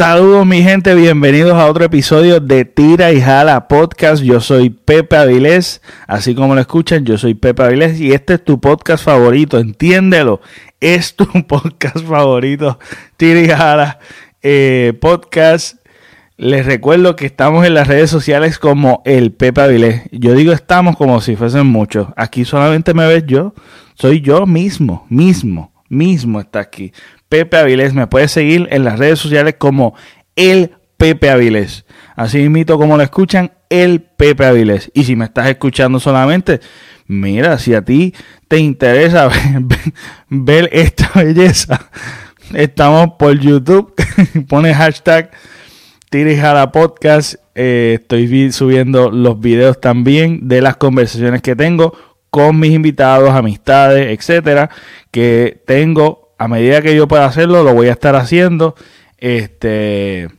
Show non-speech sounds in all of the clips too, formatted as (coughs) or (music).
Saludos mi gente, bienvenidos a otro episodio de Tira y Jala Podcast. Yo soy Pepe Avilés, así como lo escuchan, yo soy Pepe Avilés y este es tu podcast favorito, entiéndelo, es tu (laughs) podcast favorito, Tira y Jala eh, Podcast. Les recuerdo que estamos en las redes sociales como el Pepe Avilés. Yo digo estamos como si fuesen muchos. Aquí solamente me ves yo, soy yo mismo, mismo, mismo está aquí. Pepe Avilés. Me puedes seguir en las redes sociales como el Pepe Avilés. Así mismo como lo escuchan, el Pepe Avilés. Y si me estás escuchando solamente, mira, si a ti te interesa (laughs) ver, esta belleza, estamos por YouTube. (laughs) Pone hashtag Tirijada Podcast. Eh, estoy subiendo los videos también de las conversaciones que tengo con mis invitados, amistades, etcétera, que tengo a medida que yo pueda hacerlo, lo voy a estar haciendo. Este.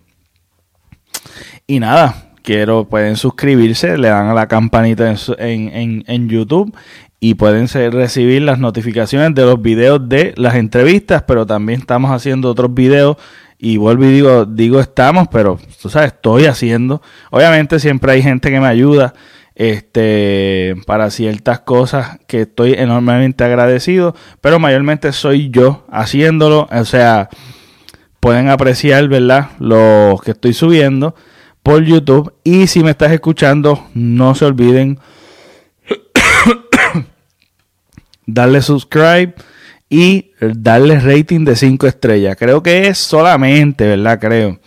Y nada, quiero, pueden suscribirse, le dan a la campanita en, en, YouTube y pueden recibir las notificaciones de los videos de las entrevistas, pero también estamos haciendo otros videos y vuelvo y digo, digo estamos, pero tú sabes, estoy haciendo. Obviamente siempre hay gente que me ayuda este, para ciertas cosas que estoy enormemente agradecido, pero mayormente soy yo haciéndolo, o sea, pueden apreciar, ¿verdad? Lo que estoy subiendo por YouTube y si me estás escuchando, no se olviden (coughs) darle subscribe y darle rating de 5 estrellas. Creo que es solamente, ¿verdad? Creo.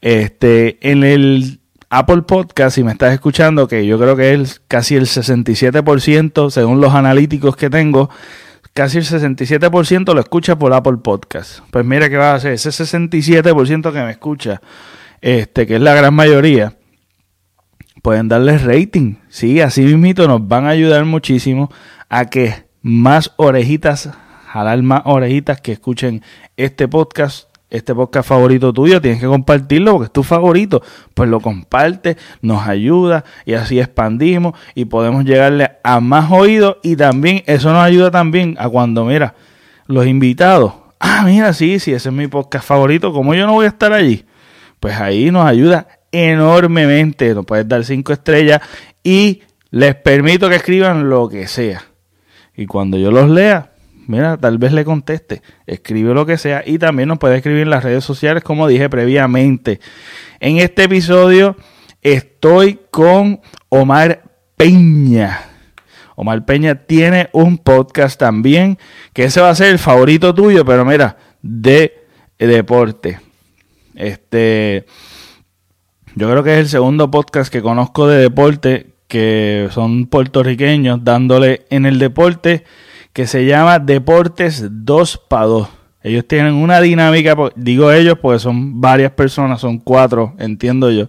Este, en el Apple Podcast, si me estás escuchando, que yo creo que es casi el 67%, según los analíticos que tengo, casi el 67% lo escucha por Apple Podcast. Pues mira qué va a hacer, ese 67% que me escucha, este, que es la gran mayoría, pueden darle rating. Sí, así mismito nos van a ayudar muchísimo a que más orejitas, jalar más orejitas que escuchen este podcast este podcast favorito tuyo, tienes que compartirlo porque es tu favorito. Pues lo comparte, nos ayuda y así expandimos y podemos llegarle a más oídos y también eso nos ayuda también a cuando, mira, los invitados. Ah, mira, sí, sí, ese es mi podcast favorito. como yo no voy a estar allí? Pues ahí nos ayuda enormemente. Nos puedes dar cinco estrellas y les permito que escriban lo que sea. Y cuando yo los lea, mira, tal vez le conteste, escribe lo que sea y también nos puede escribir en las redes sociales como dije previamente. En este episodio estoy con Omar Peña. Omar Peña tiene un podcast también, que ese va a ser el favorito tuyo, pero mira, de deporte. Este, yo creo que es el segundo podcast que conozco de deporte, que son puertorriqueños dándole en el deporte que se llama Deportes 2 para 2. Ellos tienen una dinámica, digo ellos porque son varias personas, son cuatro, entiendo yo.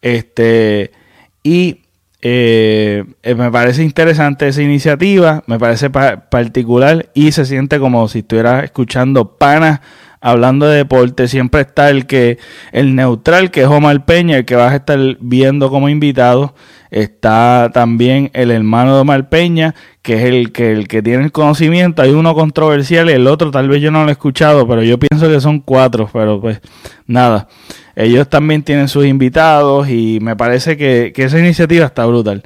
Este, y eh, eh, me parece interesante esa iniciativa, me parece particular y se siente como si estuviera escuchando panas hablando de deporte. Siempre está el que, el neutral, que es Omar Peña, el que vas a estar viendo como invitado. Está también el hermano de Omar Peña, que es el que, el que tiene el conocimiento. Hay uno controversial y el otro tal vez yo no lo he escuchado, pero yo pienso que son cuatro, pero pues nada. Ellos también tienen sus invitados y me parece que, que esa iniciativa está brutal.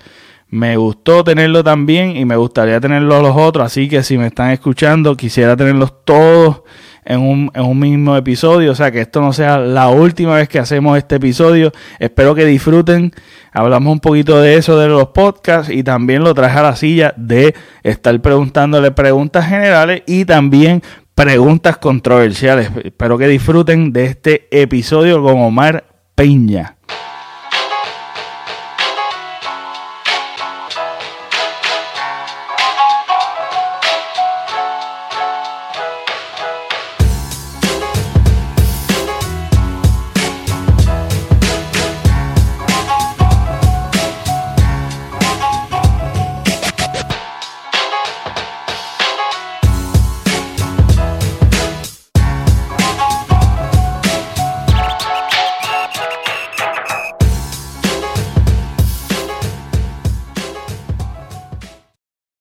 Me gustó tenerlo también y me gustaría tenerlo los otros, así que si me están escuchando, quisiera tenerlos todos en un, en un mismo episodio. O sea, que esto no sea la última vez que hacemos este episodio. Espero que disfruten. Hablamos un poquito de eso de los podcasts y también lo traje a la silla de estar preguntándole preguntas generales y también preguntas controversiales. Espero que disfruten de este episodio con Omar Peña.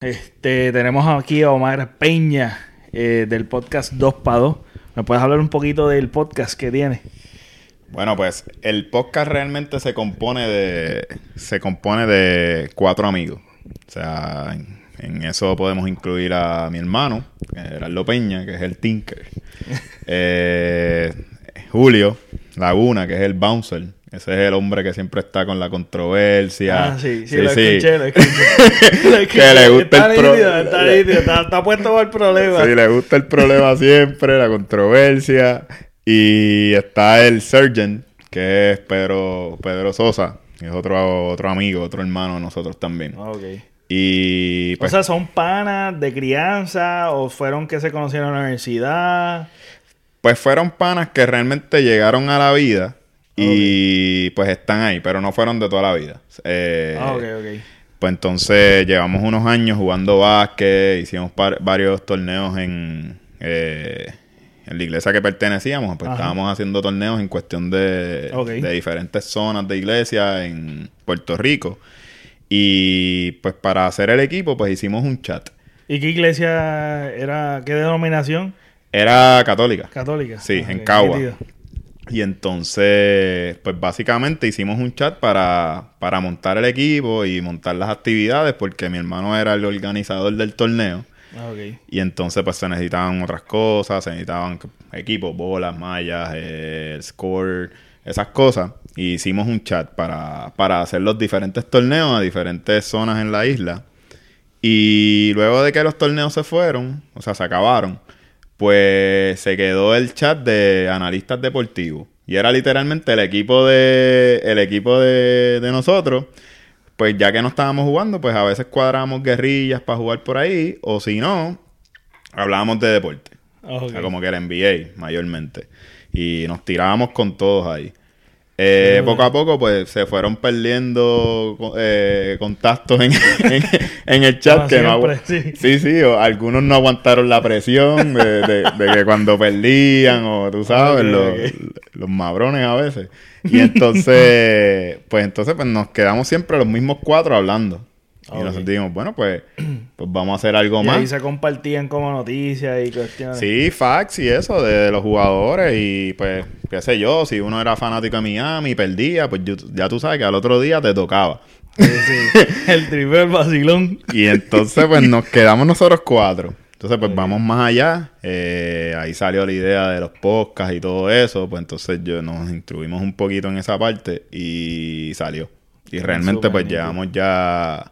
Este, tenemos aquí a Omar Peña eh, del podcast 2 para 2. ¿Me puedes hablar un poquito del podcast que tiene? Bueno, pues el podcast realmente se compone de se compone de cuatro amigos. O sea, en, en eso podemos incluir a mi hermano, Gerardo Peña, que es el Tinker. (laughs) Eh, Julio Laguna, que es el Bouncer. Ese es el hombre que siempre está con la controversia. Ah, sí, sí, lo escuché, lo escuché. (laughs) Lo escuché. Que le gusta está el pro- nítido, está nítido, está, está puesto por el problema. Sí, le gusta el problema siempre, la controversia. Y está el Surgeon, que es Pedro, Pedro Sosa, que es otro, otro amigo, otro hermano de nosotros también. Ok. Y pues, o sea, ¿son panas de crianza o fueron que se conocieron en la universidad? pues fueron panas que realmente llegaron a la vida y pues están ahí, pero no fueron de toda la vida. Eh, Ah, ok, ok. Pues entonces llevamos unos años jugando básquet, hicimos varios torneos en, eh, en la iglesia que pertenecíamos, pues Ajá. estábamos haciendo torneos en cuestión de, de diferentes zonas de iglesia en Puerto Rico. Y pues para hacer el equipo, pues hicimos un chat. ¿Y qué iglesia era, qué denominación? Era católica. Católica. Sí, Ah, en Cagua. Y entonces, pues básicamente hicimos un chat para, para montar el equipo y montar las actividades, porque mi hermano era el organizador del torneo. Ah. Y entonces pues se necesitaban otras cosas, se necesitaban equipos, bolas, mallas, eh, el score, esas cosas. Y hicimos un chat para, para hacer los diferentes torneos a diferentes zonas en la isla. Y luego de que los torneos se fueron, o sea, se acabaron, pues se quedó el chat de analistas deportivos. Y era literalmente el equipo de, el equipo de, de nosotros. Pues ya que no estábamos jugando, pues a veces cuadrábamos guerrillas para jugar por ahí. O si no, hablábamos de deporte. Ah, O sea, como que era NBA mayormente. Y nos tirábamos con todos ahí. Eh, poco a poco, pues se fueron perdiendo eh, contactos en, (laughs) en- en el chat. Que no sí. sí, sí, o algunos no aguantaron la presión de, de- de que cuando perdían, o tú sabes, los, ok. los mabrones a veces. Y entonces, (laughs) pues entonces pues nos quedamos siempre los mismos cuatro hablando. Y nosotros dijimos, bueno, pues, (clears throat) pues vamos a hacer algo Y más. ahí se compartían como noticias y cuestiones. Sí, facts y eso de, los jugadores y pues, qué sé yo, si uno era fanático de Miami y perdía, pues yo- ya tú sabes que al otro día te tocaba. Sí, sí. (laughs) El triple vacilón. Y entonces pues nos quedamos nosotros cuatro. Entonces pues vamos más allá. Eh, ahí salió la idea de los podcasts y todo eso. Pues entonces yo nos instruimos un poquito en esa parte y salió. Y realmente pues llevamos ya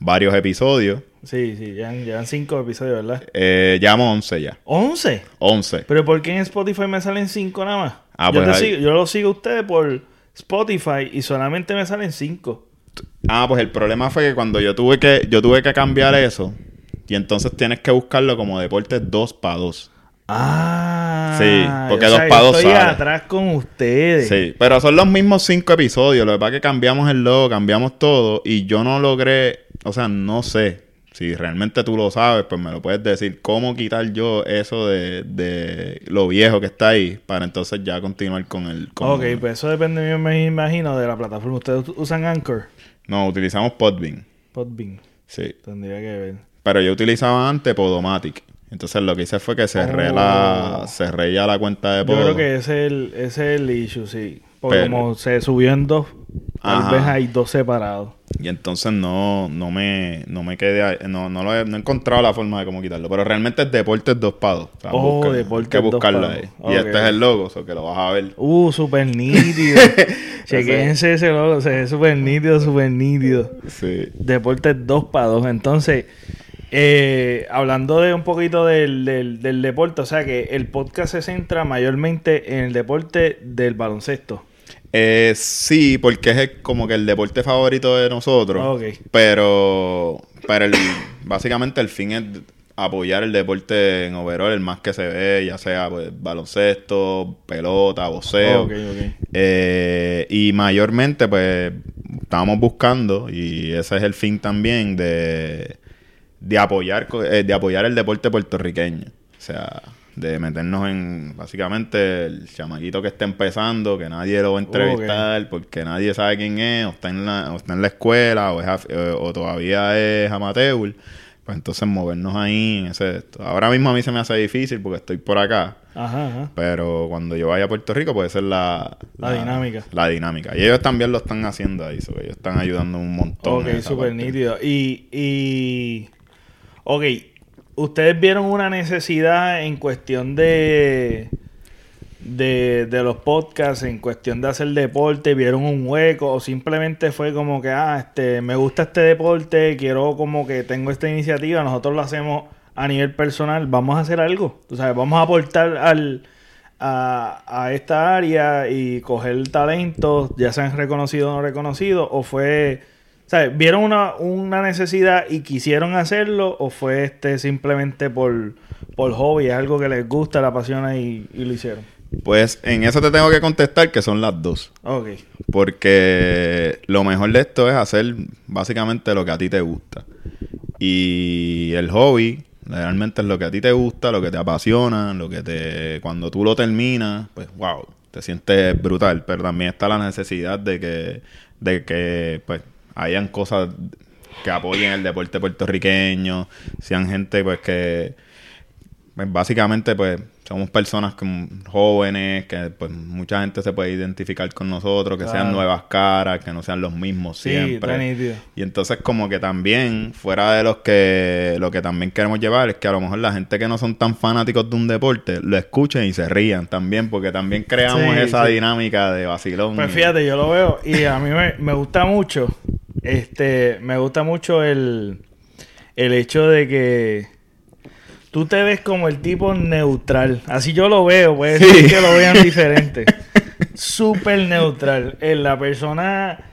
varios episodios. Sí, sí, llevan, llevan cinco episodios, ¿verdad? Eh, llevamos 11 ya. ¿11? 11. ¿Pero por qué en Spotify me salen cinco nada más? Ah, yo, pues ahí- sigo- yo lo sigo a ustedes por Spotify y solamente me salen cinco. Ah, pues el problema fue que cuando yo tuve que, yo tuve que cambiar eso, y entonces tienes que buscarlo como deporte 2 para 2. Ah. Sí, porque dos sea, pa' yo dos Estoy sale. atrás con ustedes. Sí, pero son los mismos cinco episodios. Lo que pasa es que cambiamos el logo, cambiamos todo, y yo no logré, o sea, no sé. Si realmente tú lo sabes, pues me lo puedes decir. ¿Cómo quitar yo eso de, de lo viejo que está ahí para entonces ya continuar con el... Con Ok, pues eso depende, yo me imagino, de la plataforma. ¿Ustedes usan Anchor? No, utilizamos Podbean. Podbean. Sí. Tendría que ver. Pero yo utilizaba antes Podomatic. Entonces lo que hice fue que cerré Oh. la cerré ya la cuenta de Yo Podo. creo que ese es el, ese es el issue, sí. Porque Pero- como se subió en dos, tal Ajá. vez hay dos separados. Y entonces no, no me, no me quedé, ahí- no, no lo he, no he encontrado la forma de cómo quitarlo. Pero realmente es Deportes dos pados. O sea, Oh, busca- Deportes hay que Dos buscarlo Pados. ahí. Y este es el logo, o que lo vas a ver. Uh, súper nítido. (laughs) Chequense ese logo, se ve súper nítido, súper nítido. Sí. Deportes 2 para 2. Entonces, eh, hablando de un poquito del, del, del deporte, o sea que el podcast se centra mayormente en el deporte del baloncesto. Eh, sí, porque es como que el deporte favorito de nosotros. Pero, pero el, básicamente el fin es apoyar el deporte en overall, el más que se ve, ya sea pues, baloncesto, pelota, boxeo. Ok, ok. Eh, y mayormente, pues, estábamos buscando, y ese es el fin también, de, de apoyar eh, de apoyar el deporte puertorriqueño. O sea, de meternos en, básicamente, el chamaquito que está empezando, que nadie lo va a entrevistar, porque nadie sabe quién es, o está en la, o está en la escuela, o, es eh, o todavía es amateur. Pues entonces movernos ahí en ese... esto. Ahora mismo a mí se me hace difícil porque estoy por acá. Ajá, ajá. Pero cuando yo vaya a Puerto Rico puede ser la... La dinámica. La dinámica. Y ellos también lo están haciendo ahí. so ellos están ayudando un montón. Ok, súper nítido. Y, y... Ok, ustedes vieron una necesidad en cuestión de... De, de los podcasts, en cuestión de hacer deporte, vieron un hueco o simplemente fue como que, ah, este, me gusta este deporte, quiero como que tengo esta iniciativa, nosotros lo hacemos a nivel personal, vamos a hacer algo, tú sabes, vamos a aportar al, a, a esta área y coger talentos, ya sean reconocidos o no reconocidos, o fue, ¿sabes? ¿Vieron una, una necesidad y quisieron hacerlo o fue este simplemente por, por hobby, es algo que les gusta, la apasiona y, y lo hicieron? Pues en eso te tengo que contestar que son las dos. Ok, Porque lo mejor de esto es hacer básicamente lo que a ti te gusta. Y el hobby realmente es lo que a ti te gusta, lo que te apasiona, lo que te... Cuando tú lo terminas, pues wow, te sientes brutal. Pero también está la necesidad de que, de que pues hayan cosas que apoyen el deporte puertorriqueño, sean gente pues que pues básicamente pues somos personas como jóvenes que pues mucha gente se puede identificar con nosotros que sean nuevas caras que no sean los mismos Sí, siempre está nítido. y entonces como que también fuera de los que lo que también queremos llevar es que a lo mejor la gente que no son tan fanáticos de un deporte lo escuchen y se rían también porque también creamos Sí, esa sí. dinámica de vacilón Pues fíjate, yo lo veo y a mí me, me gusta mucho, este, me gusta mucho el, el hecho de que tú te ves como el tipo neutral. Así yo lo veo, puede ser Sí. que lo vean (laughs) diferente. Súper neutral. En la persona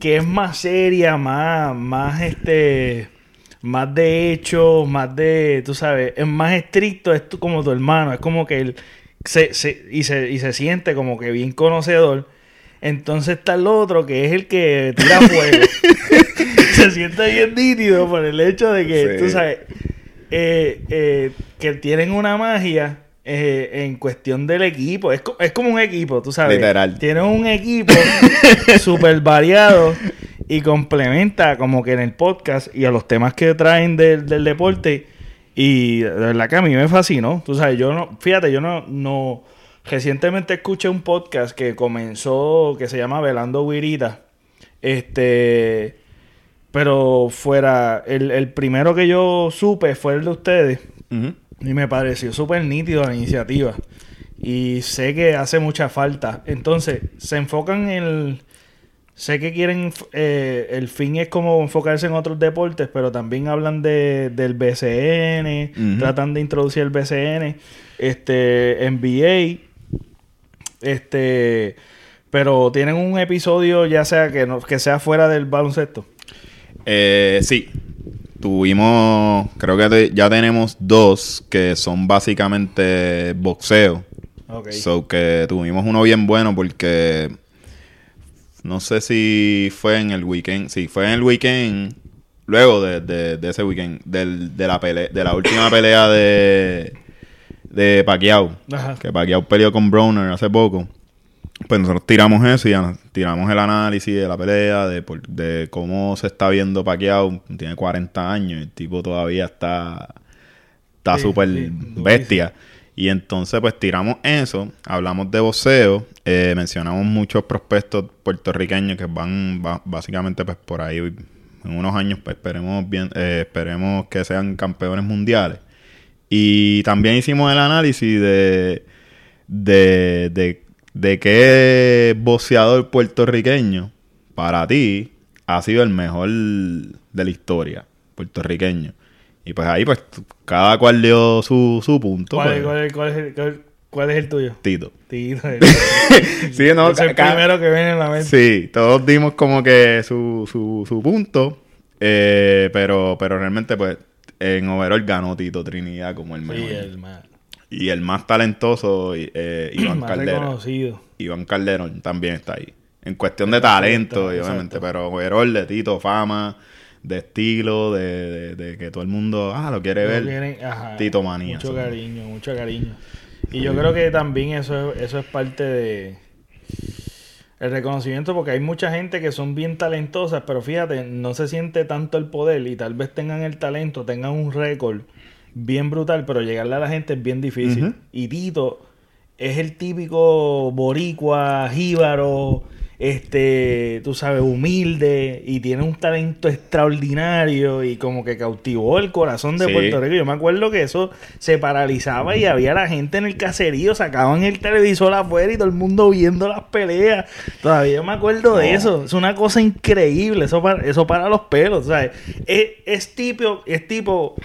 que es más seria, más, más este, más de hecho, más de, tú sabes, es más estricto, es como tu hermano, es como que él se, se- y, se, y se siente como que bien conocedor. Entonces está el otro que es el que tira (laughs) fuego. se siente bien nítido por el hecho de que, Sí. tú sabes, eh, eh, que tienen una magia eh, en cuestión del equipo. Es, co- es como un equipo, tú sabes. Literal. Tienen un equipo (laughs) súper variado y complementa como que en el podcast y a los temas que traen del, del deporte. Y de verdad que a mí me fascinó. Tú sabes, yo no, fíjate, yo no, no, recientemente escuché un podcast que comenzó, que se llama Velando Guirita. Este, pero fuera, el, el primero que yo supe fue el de ustedes. Y me pareció súper nítido la iniciativa. Y sé que hace mucha falta. Entonces, se enfocan en el... Sé que quieren... eh, el fin es como enfocarse en otros deportes, pero también hablan de, del BCN. Tratan de introducir el BCN. Este... NBA. Este... Pero tienen un episodio ya sea que, no, que sea fuera del baloncesto. Eh, sí. Tuvimos, creo que te- ya tenemos dos que son básicamente boxeo. Ok. So que tuvimos uno bien bueno porque no sé si fue en el weekend, sí, fue en el weekend, luego de, de- de ese weekend, del, de la pelea, de la última pelea de, de Pacquiao, Ajá. que Pacquiao peleó con Browner hace poco. Pues nosotros tiramos eso y tiramos el análisis de la pelea, de, por- de cómo se está viendo Pacquiao. Tiene 40 años, el tipo todavía está está súper sí, bestia. Y entonces, pues tiramos eso, hablamos de boxeo, eh, mencionamos muchos prospectos puertorriqueños que van básicamente pues por ahí en unos años, pues esperemos bien, eh, esperemos que sean campeones mundiales. Y también hicimos el análisis de, de, de, de qué boxeador puertorriqueño para ti ha sido el mejor de la historia puertorriqueño. Y pues ahí pues cada cual dio su, su punto. ¿Cuál, pues, cuál es- cuál es el, cuál- cuál es el tuyo? Tito. Tito, (laughs) el- Sí, no, es el ca- primero que viene en la mente. Sí, todos dimos como que su, su, su punto. eh, pero, pero realmente, pues, en overall ganó Tito Trinidad como el Sí, mejor. el más, Y el más talentoso, eh, (clears throat) Iván más Calderón. reconocido. Iván Calderón también está ahí. En cuestión de talento, Exacto. obviamente, pero overall de Tito, fama, de estilo, de, de- de que todo el mundo, ah, lo quiere Lo ver. quieren- ajá, Tito Manía. Mucho cariño, mucho cariño. Y yo creo que también eso es, eso es parte de... El reconocimiento porque hay mucha gente que son bien talentosas, pero fíjate, no se siente tanto el poder y tal vez tengan el talento, tengan un récord bien brutal, pero llegarle a la gente es bien difícil. Y Tito es el típico boricua, jíbaro, este, tú sabes, humilde y tiene un talento extraordinario y como que cautivó el corazón de Sí. Puerto Rico. Yo me acuerdo que eso se paralizaba y había la gente en el caserío, sacaban el televisor afuera y todo el mundo viendo las peleas. Todavía me acuerdo de eso. Es una cosa increíble. Eso para, eso para los pelos, ¿sabes? Es, es tipo, es tipo,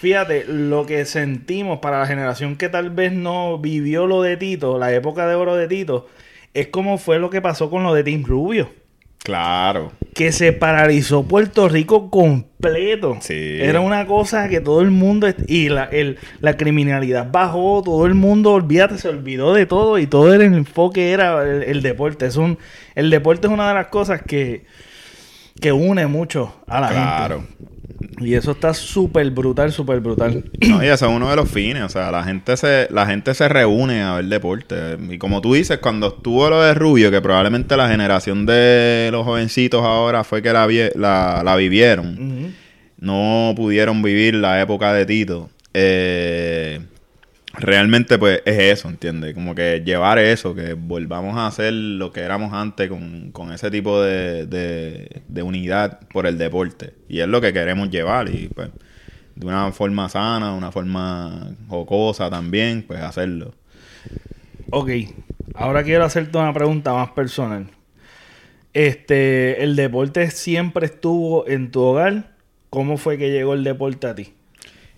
fíjate, lo que sentimos para la generación que tal vez no vivió lo de Tito, la época de oro de Tito, es como fue lo que pasó con lo de Tim Rubio. Claro. Que se paralizó Puerto Rico completo. Sí. Era una cosa que todo el mundo... Y la, el- la criminalidad bajó, todo el mundo, olvídate, se olvidó de todo y todo el enfoque era el, el deporte. Es un, el deporte es una de las cosas que, que une mucho a la Claro. gente. Y eso está súper brutal, súper brutal. (clears throat) No, y eso es uno de los fines, o sea, la gente se la gente se reúne a ver deporte y como tú dices, cuando estuvo lo de Rubio, que probablemente la generación de los jovencitos ahora fue que la, vie- la, la vivieron, no pudieron vivir la época de Tito, eh, realmente pues es eso, ¿entiendes? Como que llevar eso, que volvamos a hacer lo que éramos antes con, con ese tipo de, de, de unidad por el deporte. Y es lo que queremos llevar y pues de una forma sana, una forma jocosa también, pues hacerlo. Ok, ahora quiero hacerte una pregunta más personal. Este, ¿el deporte siempre estuvo en tu hogar? ¿Cómo fue que llegó el deporte a ti?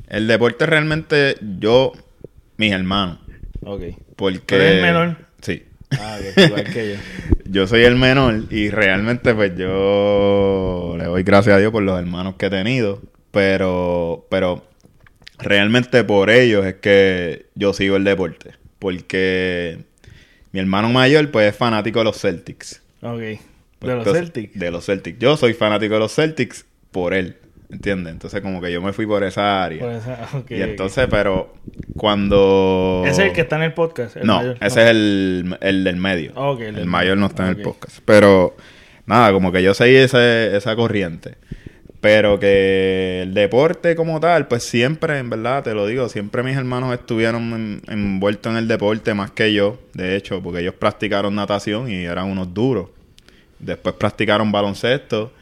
El deporte realmente yo, mis hermanos, Ok. porque... ¿Tú eres el menor? Sí. Ah, ok, igual que yo. (laughs) Yo soy el menor y realmente pues yo le doy gracias a Dios por los hermanos que he tenido, pero pero realmente por ellos es que yo sigo el deporte, porque mi hermano mayor pues es fanático de los Celtics. Ok. ¿De Pues, los entonces, Celtics? De los Celtics. Yo soy fanático de los Celtics por él, ¿entiendes? Entonces como que yo me fui por esa área. Por esa- (laughs) ok, y entonces, pero cuando... Ese es el que está en el podcast. el no, mayor. ese es el, el del medio. El mayor no está en el podcast. Pero, nada, como que yo seguí ese, esa corriente. Pero que el deporte como tal, pues siempre, en verdad, te lo digo, siempre mis hermanos estuvieron en- envueltos en el deporte más que yo, de hecho, porque ellos practicaron natación y eran unos duros. Después practicaron baloncesto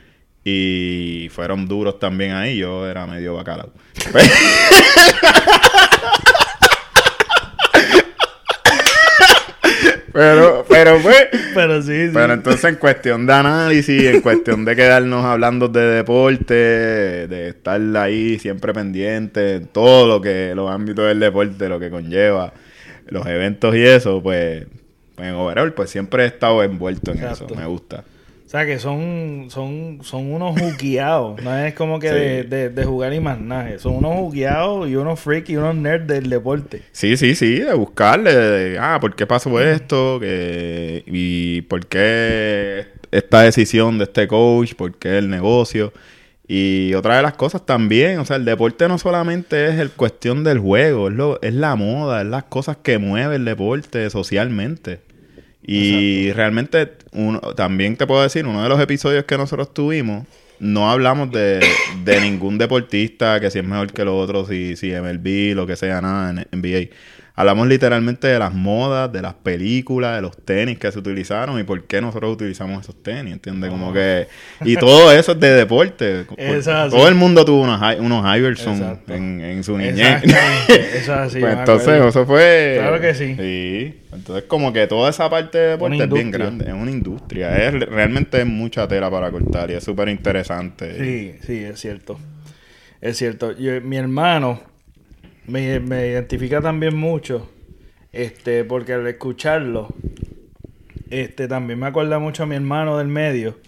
y fueron duros también ahí. Yo era medio bacalao. pero, pero pues... Pero sí, sí. Pero entonces en cuestión de análisis, en cuestión de quedarnos hablando de deporte, de estar ahí siempre pendiente, en todo lo que, los ámbitos del deporte, lo que conlleva, los eventos y eso, pues, pues en overall, pues siempre he estado envuelto en Exacto. eso, me gusta. O sea, que son, son, son unos jugueados. no es como que Sí. de, de- de jugar y más nada. Son unos jugueados y unos freaks y unos nerds del deporte. Sí, sí, sí, de buscarle, de, ah, ¿por qué pasó esto? Que, y ¿por qué esta decisión de este coach? ¿Por qué el negocio? Y otra de las cosas también, o sea, el deporte no solamente es el cuestión del juego, es, lo, es la moda, es las cosas que mueve el deporte socialmente. Y realmente, uno, también te puedo decir, uno de los episodios que nosotros tuvimos, no hablamos de, de ningún deportista que si es mejor que el otro, si, si MLB, lo que sea, nada, en NBA. Hablamos literalmente de las modas, de las películas, de los tenis que se utilizaron y por qué nosotros utilizamos esos tenis, ¿entiendes? Como que... Y todo eso es de deporte. (laughs) Así. todo el mundo tuvo unos, unos Iverson Exacto. en, en su niñez. (laughs) Eso es así. Pues entonces, eso fue. Claro que sí. Sí. Entonces, como que toda esa parte de deporte es bien grande. Es una industria. Es, realmente es mucha tela para cortar y es súper interesante. Sí, sí, es cierto. Es cierto. Yo- mi hermano me, me identifica también mucho. Este, porque al escucharlo, este, también me acuerda mucho a mi hermano del medio.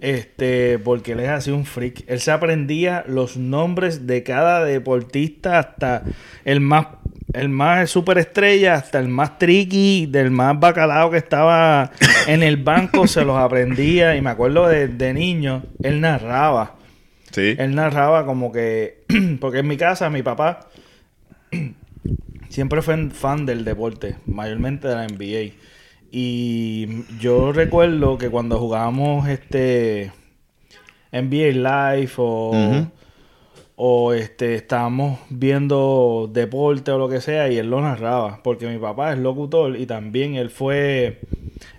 Este, porque él es así un freak. Él se aprendía los nombres de cada deportista hasta el más, el más superestrella, hasta el más tricky, del más bacalao que estaba en el banco, se los aprendía. Y me acuerdo de, de niño, él narraba. Sí. Él narraba como que, (clears throat) porque en mi casa mi papá (clears throat) siempre fue fan del deporte, mayormente de la NBA. y yo recuerdo que cuando jugábamos este NBA Live o, o este estábamos viendo deporte o lo que sea y él lo narraba, porque mi papá es locutor y también él fue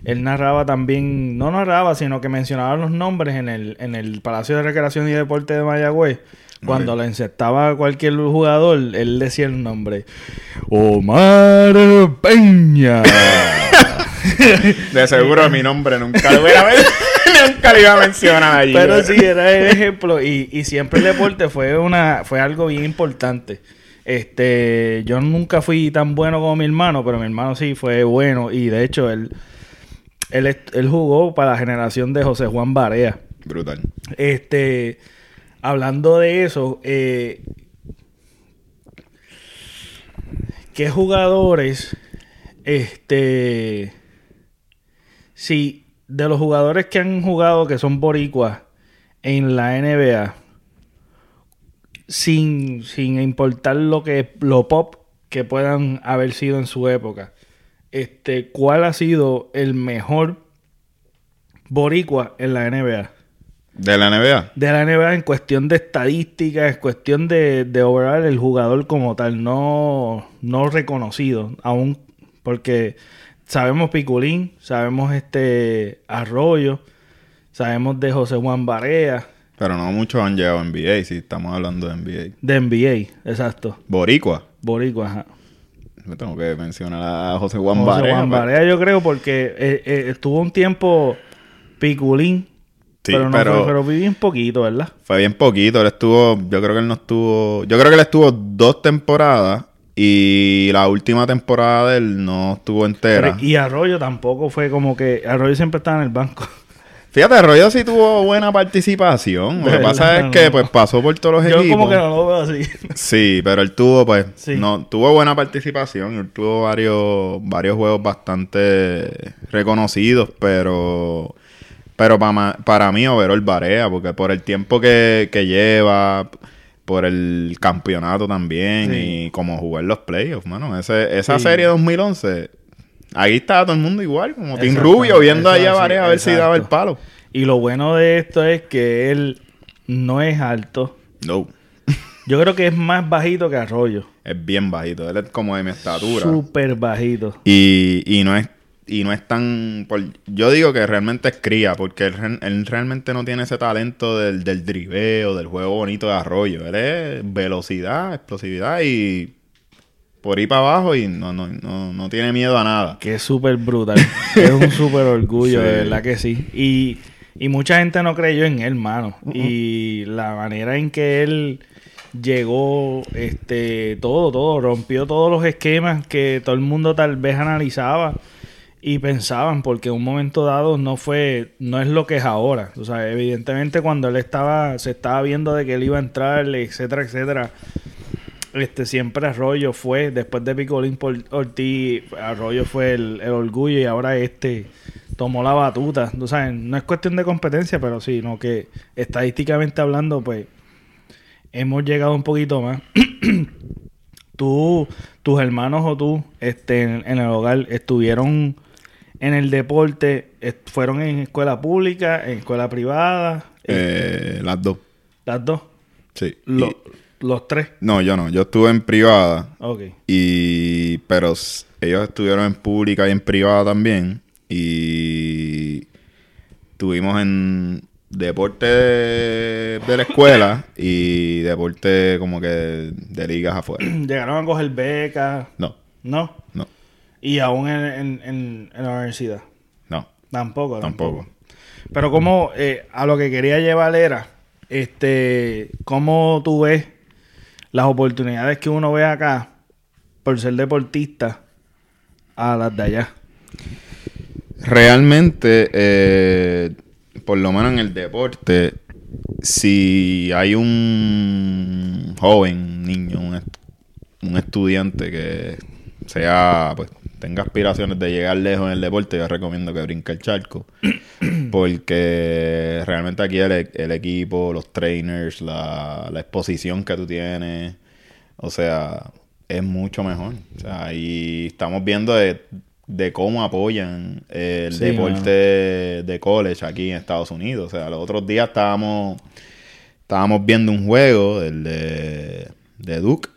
él narraba también, no narraba, sino que mencionaba los nombres en el, en el Palacio de Recreación y Deporte de Mayagüez. Cuando Ok. le insertaba cualquier jugador, él decía el nombre. Omar Peña. (laughs) De seguro mi nombre nunca lo hubiera (laughs) nunca lo iba a mencionar allí. Pero sí, era el ejemplo. Y, y siempre el deporte fue una, fue algo bien importante. Este, yo nunca fui tan bueno como mi hermano, pero mi hermano sí fue bueno. Y de hecho, él, él, él jugó para la generación de José Juan Barea. Brutal. Este, hablando de eso, eh, ¿qué jugadores, este, si de los jugadores que han jugado que son boricuas en la NBA, sin, sin importar lo que lo pop que puedan haber sido en su época, este, ¿cuál ha sido el mejor boricua en la NBA? ¿De la NBA? de la NBA en cuestión de estadísticas, en cuestión de, de overall el jugador como tal, no, no reconocido aún, porque sabemos Piculín, sabemos este Arroyo, sabemos de José Juan Barea, Pero no muchos han llegado a NBA, si estamos hablando de NBA. de NBA, exacto, Boricua. Boricua, ajá. Me tengo que mencionar a José Juan José Barea. Juan pues. Barea yo creo porque eh, eh, estuvo un tiempo Piculín, Sí, pero, no pero- fue, pero viví un poquito, ¿verdad? Fue bien poquito, él estuvo, yo creo que él no estuvo, yo creo que él estuvo dos temporadas y la última temporada de él no estuvo entera. Pero- y Arroyo tampoco fue como que Arroyo siempre estaba en el banco. (laughs) Fíjate, Arroyo sí tuvo buena participación. Lo que pasa es que pues pasó por todos los Yo equipos. como que no lo veo así. (laughs) Sí, pero él tuvo pues Sí. no tuvo buena participación, él tuvo varios varios juegos bastante reconocidos, pero pero para, para mí overall Barea, porque por el tiempo que, que lleva, por el campeonato también Sí. y como jugar los playoffs, mano, ese, esa Sí. serie 2011 Ahí estaba todo el mundo igual, como Team Exacto, Rubio, viendo ahí a así, Barea a ver si daba el palo. Y lo bueno de esto es que él no es alto. No, Yo creo que es más bajito que Arroyo. es bien bajito, él es como de mi estatura. Súper bajito. Y, y no es y no es tan por- yo digo que realmente es cría porque él, re- él realmente no tiene ese talento del, del driveo del juego bonito de arroyo él es velocidad explosividad y por ahí para abajo y no, no, no, no tiene miedo a nada Que es súper brutal. (laughs) es un súper orgullo, Sí. de verdad que sí. Y, y mucha gente no creyó en él, mano. Y la manera en que él llegó, este, todo, todo, rompió todos los esquemas que todo el mundo tal vez analizaba y pensaban, porque en un momento dado no fue, no es lo que es ahora. O sea, evidentemente cuando él estaba, se estaba viendo de que él iba a entrar, etcétera, etcétera. Este siempre Arroyo fue, después de Picolín por Ortiz, Arroyo fue el, orgullo y ahora este tomó la batuta. Tú sabes, no es cuestión de competencia, pero sí, no que estadísticamente hablando, pues hemos llegado un poquito más. (clears throat) tú, tus hermanos o tú, este, en el hogar, estuvieron en el deporte, fueron en escuela pública, en escuela privada, eh, las dos. las dos, sí. Lo- Y- los tres. no yo no. Yo estuve en privada. Ok. y pero ellos estuvieron en pública y en privada también. Y estuvimos en deporte de, de la escuela y deporte como que de ligas afuera. (clears throat) Llegaron a coger becas, no. ¿no? no Y aún en, en- en- en la universidad. no Tampoco, tampoco. Tampoco. Pero como eh, a lo que quería llevar era, este, cómo tú ves las oportunidades que uno ve acá por ser deportista a las de allá. Realmente, eh, por lo menos en el deporte, si hay un joven, un niño, un, est- un estudiante que sea, pues, tenga aspiraciones de llegar lejos en el deporte, yo recomiendo que brinque el charco. (clears throat) Porque realmente aquí el, el equipo, los trainers, la, la exposición que tú tienes, o sea, es mucho mejor. O sea, ahí estamos viendo de de cómo apoyan el Sí, deporte de college aquí en Estados Unidos. O sea, los otros días estábamos, estábamos viendo un juego, el de, de Duke,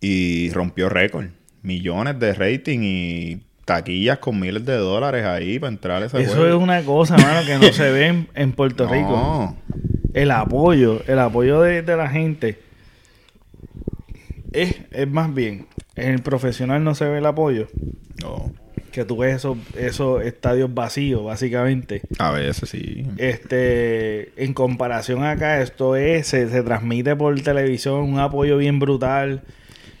y rompió récord. Millones de rating y taquillas con miles de dólares ahí para entrar a ese Eso juego. es una cosa, mano, que no se ve en, en Puerto No. Rico. El apoyo, el apoyo de, de la gente. Es, es más bien, en el profesional no se ve el apoyo. No. Que tú ves esos, esos estadios vacíos, básicamente. A veces sí. Este, en comparación acá, esto es, se, se transmite por televisión, un apoyo bien brutal.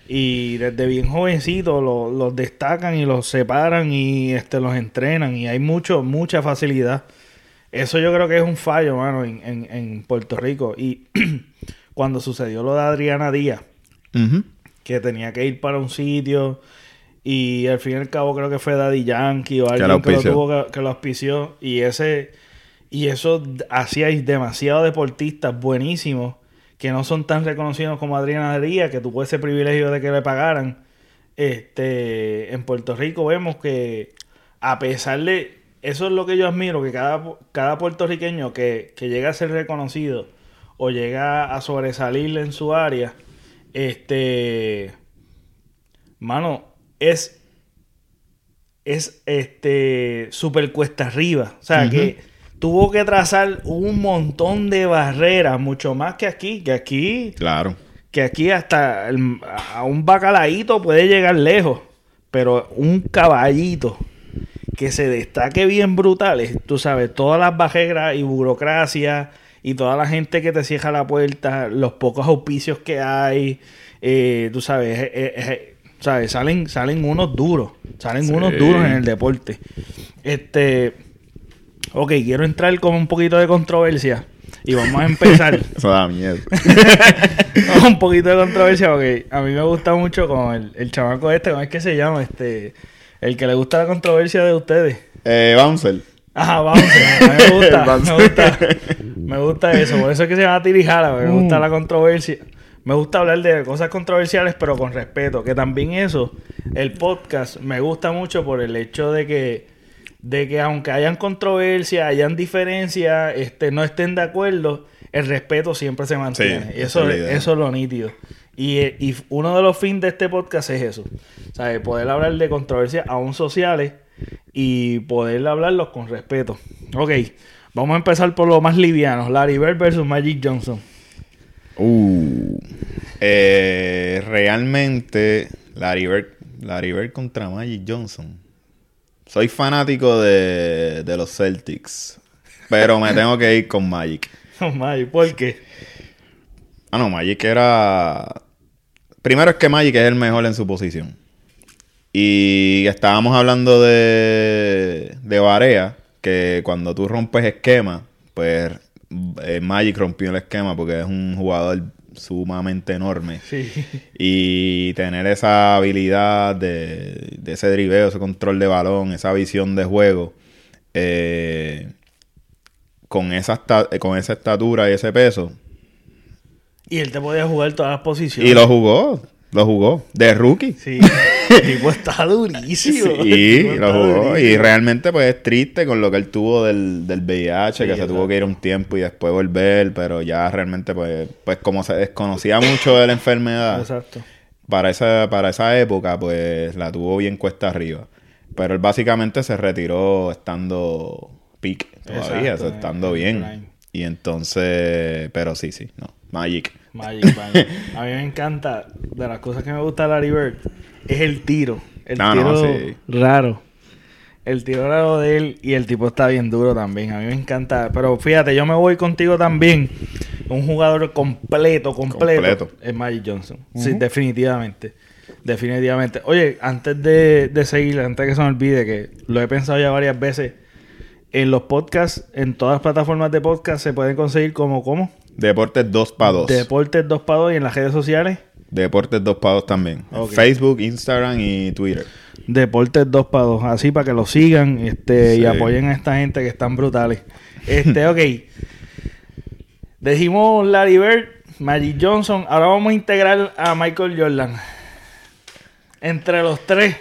Y desde bien jovencitos lo- los destacan y los separan y este, los entrenan. Y hay mucho, mucha facilidad. Eso yo creo que es un fallo, mano, en, en, en Puerto Rico. Y (clears throat) cuando sucedió lo de Adriana Díaz, que tenía que ir para un sitio y al fin y al cabo creo que fue Daddy Yankee o alguien lo que lo, tuvo que, que lo auspició y ese y eso hacíais demasiados deportistas buenísimos que no son tan reconocidos como Adriana Díaz que tuvo ese privilegio de que le pagaran este en Puerto Rico vemos que a pesar de eso es lo que yo admiro que cada, cada puertorriqueño que, que llega a ser reconocido o llega a sobresalir en su área este mano es es este super cuesta arriba. O sea que tuvo que trazar un montón de barreras mucho más que aquí que aquí Claro. que aquí hasta el- a un bacalaíto puede llegar lejos, pero un caballito que se destaque bien brutales, tú sabes, todas las barreras y burocracia y toda la gente que te cierra la puerta, los pocos auspicios que hay, eh, tú sabes, eh, eh, eh, sabes, salen salen unos duros, salen Sí. unos duros en el deporte. Este, ok, quiero entrar con un poquito de controversia y vamos a empezar. (laughs) Eso da miedo. (laughs) un poquito de controversia porque a mí me gusta mucho con el, el chamaco este, ¿cómo es que se llama? Este, el que le gusta la controversia de ustedes. eh, Bouncer. Ajá, vamos, a mí me (laughs) gusta, bouncer. me gusta, me gusta eso, por eso es que se llama Tirijala, porque me Mm. gusta la controversia. Me gusta hablar de cosas controversiales, pero con respeto. Que también eso, el podcast, me gusta mucho por el hecho de que, de que aunque hayan controversia, hayan diferencias, este, no estén de acuerdo, el respeto siempre se mantiene. Sí, eso, es eso es lo nítido. Y, eh, y uno de los fines de este podcast es eso. ¿Sabes? Poder hablar de controversias aún sociales y poder hablarlos con respeto. Ok, vamos a empezar por lo más liviano. Larry Bird versus Magic Johnson. Uh. Eh, realmente, Larry Bird, Larry Bird contra Magic Johnson. Soy fanático de, de los Celtics. Pero me tengo que ir con Magic. (laughs) Oh, Magic, ¿por qué? Ah, no, Magic era. Primero es que Magic es el mejor en su posición. Y estábamos hablando de, de Barea, que cuando tú rompes esquema, pues eh, Magic rompió el esquema porque es un jugador sumamente enorme. Sí. Y tener esa habilidad de, de ese driveo, ese control de balón, esa visión de juego, eh, con, esa con esa estatura y ese peso, Y él te podía jugar todas las posiciones. Y lo jugó, lo jugó, de rookie. Sí. (laughs) El tipo está durísimo. Sí, lo está jugó. Y realmente, pues es triste con lo que él tuvo del, del VIH, Sí, que se tuvo que ir un tiempo y después volver, pero ya realmente, pues, pues como se desconocía mucho de la enfermedad, Exacto. para esa, para esa época, pues la tuvo bien cuesta arriba. Pero él básicamente se retiró estando peak todavía, Exacto, o sea, estando bien. Y entonces, pero sí, sí, no. Magic. Magic, Magic. A mí me encanta, de las cosas que me gusta de Larry Bird, es el tiro. El No, no, tiro sí. raro. El tiro raro de él y el tipo está bien duro también. A mí me encanta. Pero fíjate, yo me voy contigo también. Un jugador completo, completo. Completo. Es Magic Johnson. Sí, definitivamente. Definitivamente. Oye, antes de, de seguir, antes de que se me olvide, que lo he pensado ya varias veces. En los podcasts, en todas las plataformas de podcast, se pueden conseguir como, ¿cómo? Deportes 2 para 2. Deportes 2 para 2 y en las redes sociales. Deportes 2 para 2 también. En Ok. Facebook, Instagram y Twitter. Deportes 2 para 2. Así para que lo sigan este, y Sí. apoyen a esta gente que están brutales. Este, ok. (laughs) Dijimos Larry Bird, Magic Johnson. Ahora vamos a integrar a Michael Jordan. Entre los tres.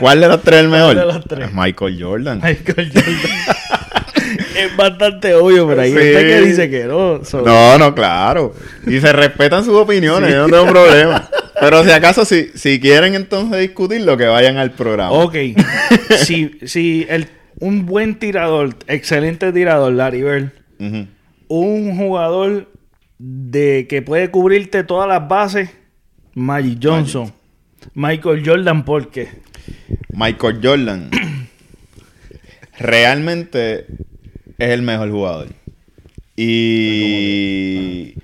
¿Cuál de los tres es el mejor? (laughs) ¿Cuál de los tres? Es Michael Jordan. Michael Jordan. (laughs) es bastante obvio, pero hay Sí. gente que dice que no. No, no, claro. Y se respetan sus opiniones, yo no tengo problema. Pero si acaso, si, si quieren entonces discutirlo, que vayan al programa. Ok. si si el, un buen tirador, excelente tirador, Larry Bird, un jugador de que puede cubrirte todas las bases, Magic Johnson. Michael Jordan, ¿por qué? Michael Jordan (clears throat) realmente es el mejor jugador. Y,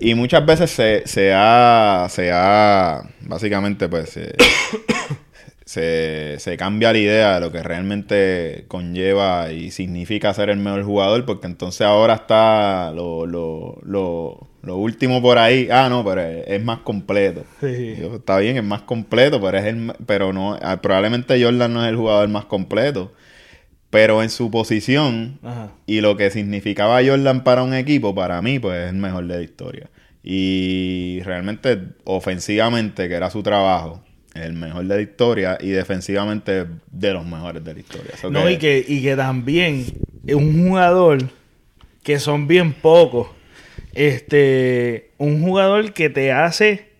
y muchas veces se, se ha, se ha, básicamente pues, se, (coughs) se, se cambia la idea de lo que realmente conlleva y significa ser el mejor jugador, porque entonces ahora está lo, lo, lo, lo último por ahí. Ah, no, pero es, es más completo. Sí. Yo, Está bien, es más completo, pero es el, pero no, probablemente Jordan no es el jugador más completo, pero en su posición Ajá. y lo que significaba Jordan para un equipo, para mí, pues es el mejor de la historia. Y realmente, ofensivamente, que era su trabajo, es el mejor de la historia y defensivamente de los mejores de la historia. So No, y que, y que también es un jugador que son bien pocos. Este, un jugador que te hace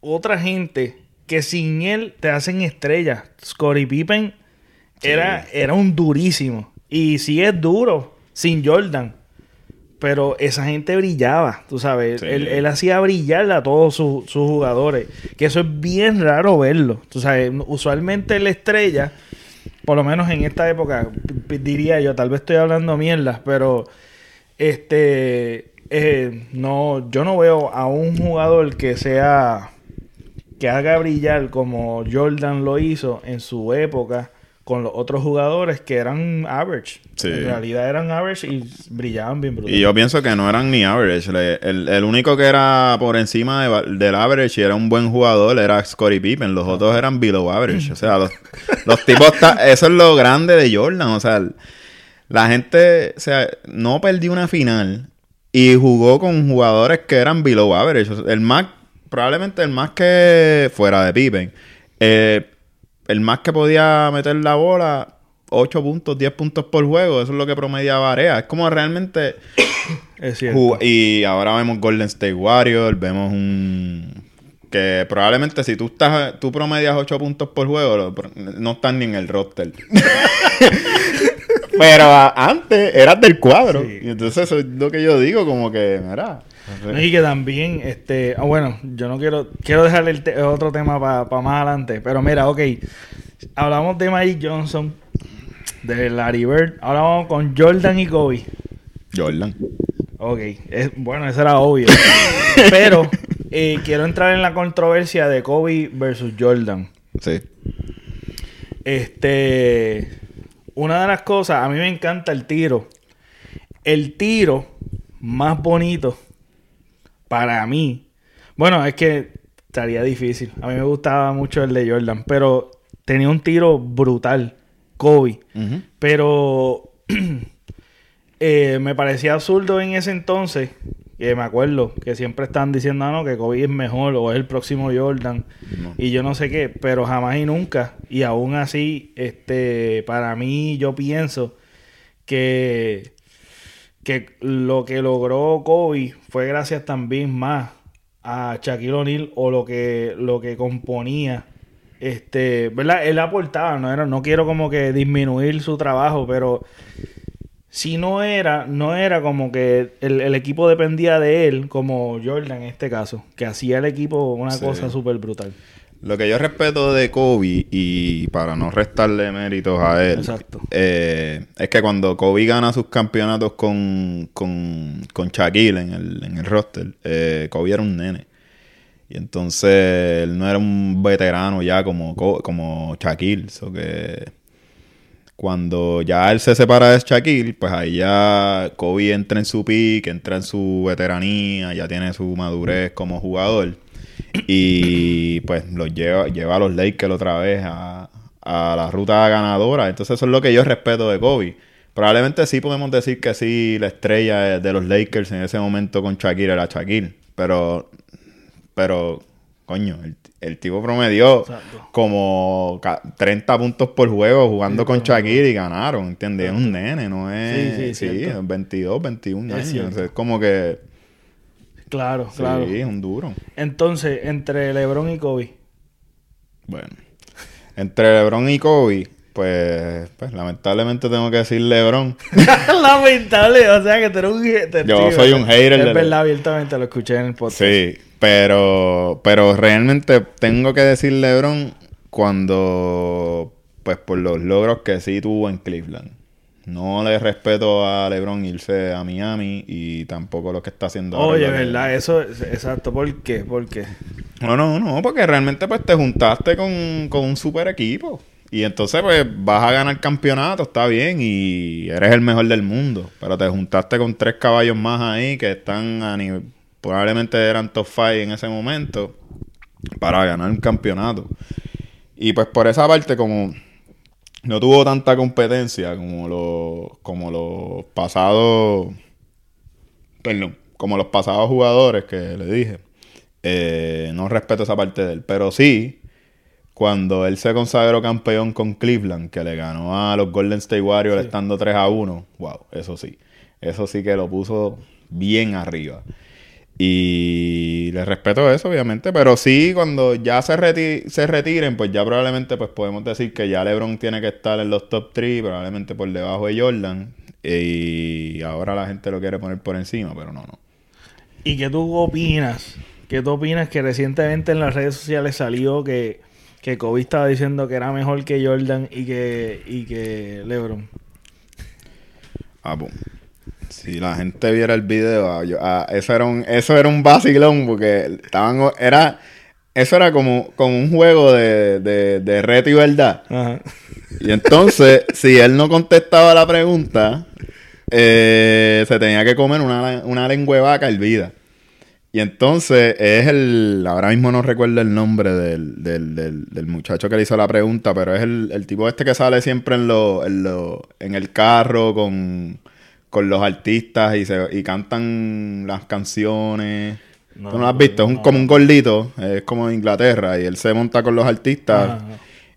otra gente que sin él te hacen estrellas. Scottie Pippen era, era un durísimo. Y sí es duro sin Jordan. Pero esa gente brillaba, tú sabes. Sí. Él, él hacía brillar a todos sus, sus jugadores. Que eso es bien raro verlo. Tú sabes, usualmente la estrella, por lo menos en esta época, diría yo, tal vez estoy hablando mierdas, pero este eh, no, yo no veo a un jugador que sea que haga brillar como Jordan lo hizo en su época con los otros jugadores que eran average. Sí. En realidad eran average y brillaban bien brutal. Y yo pienso que no eran ni average. Le- El, el único que era por encima de del average y era un buen jugador era Scottie Pippen. Los otros eran below average. O sea, los, (laughs) los tipos... ta- eso es lo grande de Jordan. O sea, la gente... O sea, no perdió una final y jugó con jugadores que eran below average. O sea, el más... Probablemente el más que... Fuera de Pippen. eh, el más que podía meter la bola... 8 puntos, 10 puntos por juego. Eso es lo que promediaba Area. Es como realmente... (coughs) es cierto. Y ahora vemos Golden State Warriors, vemos un que probablemente si tú estás tú promedias 8 puntos por juego, no están ni en el roster. (laughs) Pero antes eras del cuadro. Sí. Y entonces eso es lo que yo digo, como que, mira. Y que también, este, ah, bueno, yo no quiero, quiero dejarle el te- otro tema para más adelante, pero mira, ok, hablamos de Magic Johnson, de Larry Bird, ahora vamos con Jordan y Kobe. Jordan. Ok, es, bueno, eso era obvio, (laughs) pero eh, quiero entrar en la controversia de Kobe versus Jordan. Sí. Este, una de las cosas, a mí me encanta el tiro. El tiro más bonito para mí. Bueno, es que estaría difícil. A mí me gustaba mucho el de Jordan, pero tenía un tiro brutal, Kobe. Pero (clears throat) eh, me parecía absurdo en ese entonces. Que me acuerdo que siempre están diciendo "Ah, no, que Kobe es mejor o es el próximo Jordan No. y yo no sé qué, pero jamás y nunca. Y aún así, este, para mí, yo pienso que, que lo que logró Kobe fue gracias también más a Shaquille O'Neal o lo que, lo que componía. Este, ¿verdad? Él aportaba, no era, no quiero como que disminuir su trabajo, pero si no era, no era como que el, el equipo dependía de él, como Jordan en este caso, que hacía el equipo una Sí. cosa súper brutal. Lo que yo respeto de Kobe, y para no restarle méritos a él, eh, es que cuando Kobe gana sus campeonatos con, con, con Shaquille en el, en el roster, eh, Kobe era un nene. Y entonces él no era un veterano ya como, Co- como Shaquille. So que cuando ya él se separa de Shaquille, pues ahí ya Kobe entra en su pick, entra en su veteranía, ya tiene su madurez como jugador. Y pues los lleva, lleva a los Lakers otra vez a, a la ruta ganadora. Entonces eso es lo que yo respeto de Kobe. Probablemente sí podemos decir que sí, la estrella de los Lakers en ese momento con Shaquille era Shaquille. Pero, pero Coño, el, el tipo promedió Exacto. como ca- 30 puntos por juego jugando con Shakira y ganaron, ¿entiendes? Es un nene, no es... Sí, sí, Sí, cierto. es 22, 21 Es años. cierto. es como que... Claro, claro. Sí, un duro. Entonces, entre LeBron y Kobe. Bueno. Entre LeBron y Kobe, pues, pues lamentablemente tengo que decir LeBron. (laughs) Lamentable, o sea que tú eres un hater. Yo soy un hater Es de- verdad, abiertamente lo escuché en el podcast. Sí, pero, pero realmente tengo que decir LeBron cuando, pues por los logros que sí tuvo en Cleveland. No le respeto a LeBron irse a Miami y tampoco lo que está haciendo ahora. Oye, que- verdad, eso es exacto. ¿Por qué? ¿Por qué? No, no, no, porque realmente pues te juntaste con, con un super equipo. Y entonces pues vas a ganar campeonato, está bien, y eres el mejor del mundo. Pero te juntaste con tres caballos más ahí que están a nivel, probablemente eran top five en ese momento, para ganar un campeonato. Y pues por esa parte como no tuvo tanta competencia como los, como los pasados, perdón, como los pasados jugadores que le dije. Eh, no respeto esa parte de él. Pero sí, cuando él se consagró campeón con Cleveland, que le ganó a los Golden State Warriors estando 3 a 1, wow, eso sí. Eso sí que lo puso bien arriba. Y le respeto eso, obviamente. Pero sí, cuando ya se, reti- se retiren, pues ya probablemente pues podemos decir que ya LeBron tiene que estar en los top 3, probablemente por debajo de Jordan. Y ahora la gente lo quiere poner por encima, pero no, no. ¿Y qué tú opinas? ¿Qué tú opinas que recientemente en las redes sociales salió que, que Kobe estaba diciendo que era mejor que Jordan y que, y que LeBron? Ah, pues. Si la gente viera el video, ah, yo- ah, eso era un, eso era un vacilón, porque estaban, era, eso era como, como un juego de, de, de reto y verdad. Ajá. Y entonces, (laughs) si él no contestaba la pregunta, eh, se tenía que comer una, una lengua de vaca hervida. Y entonces es el, ahora mismo no recuerdo el nombre del, del, del, del muchacho que le hizo la pregunta, pero es el, el tipo este que sale siempre en, lo, en, lo, en el carro con, con los artistas y, se, y cantan las canciones. No, ¿Tú no lo has visto? Es un, no. como un gordito, es como en Inglaterra, y él se monta con los artistas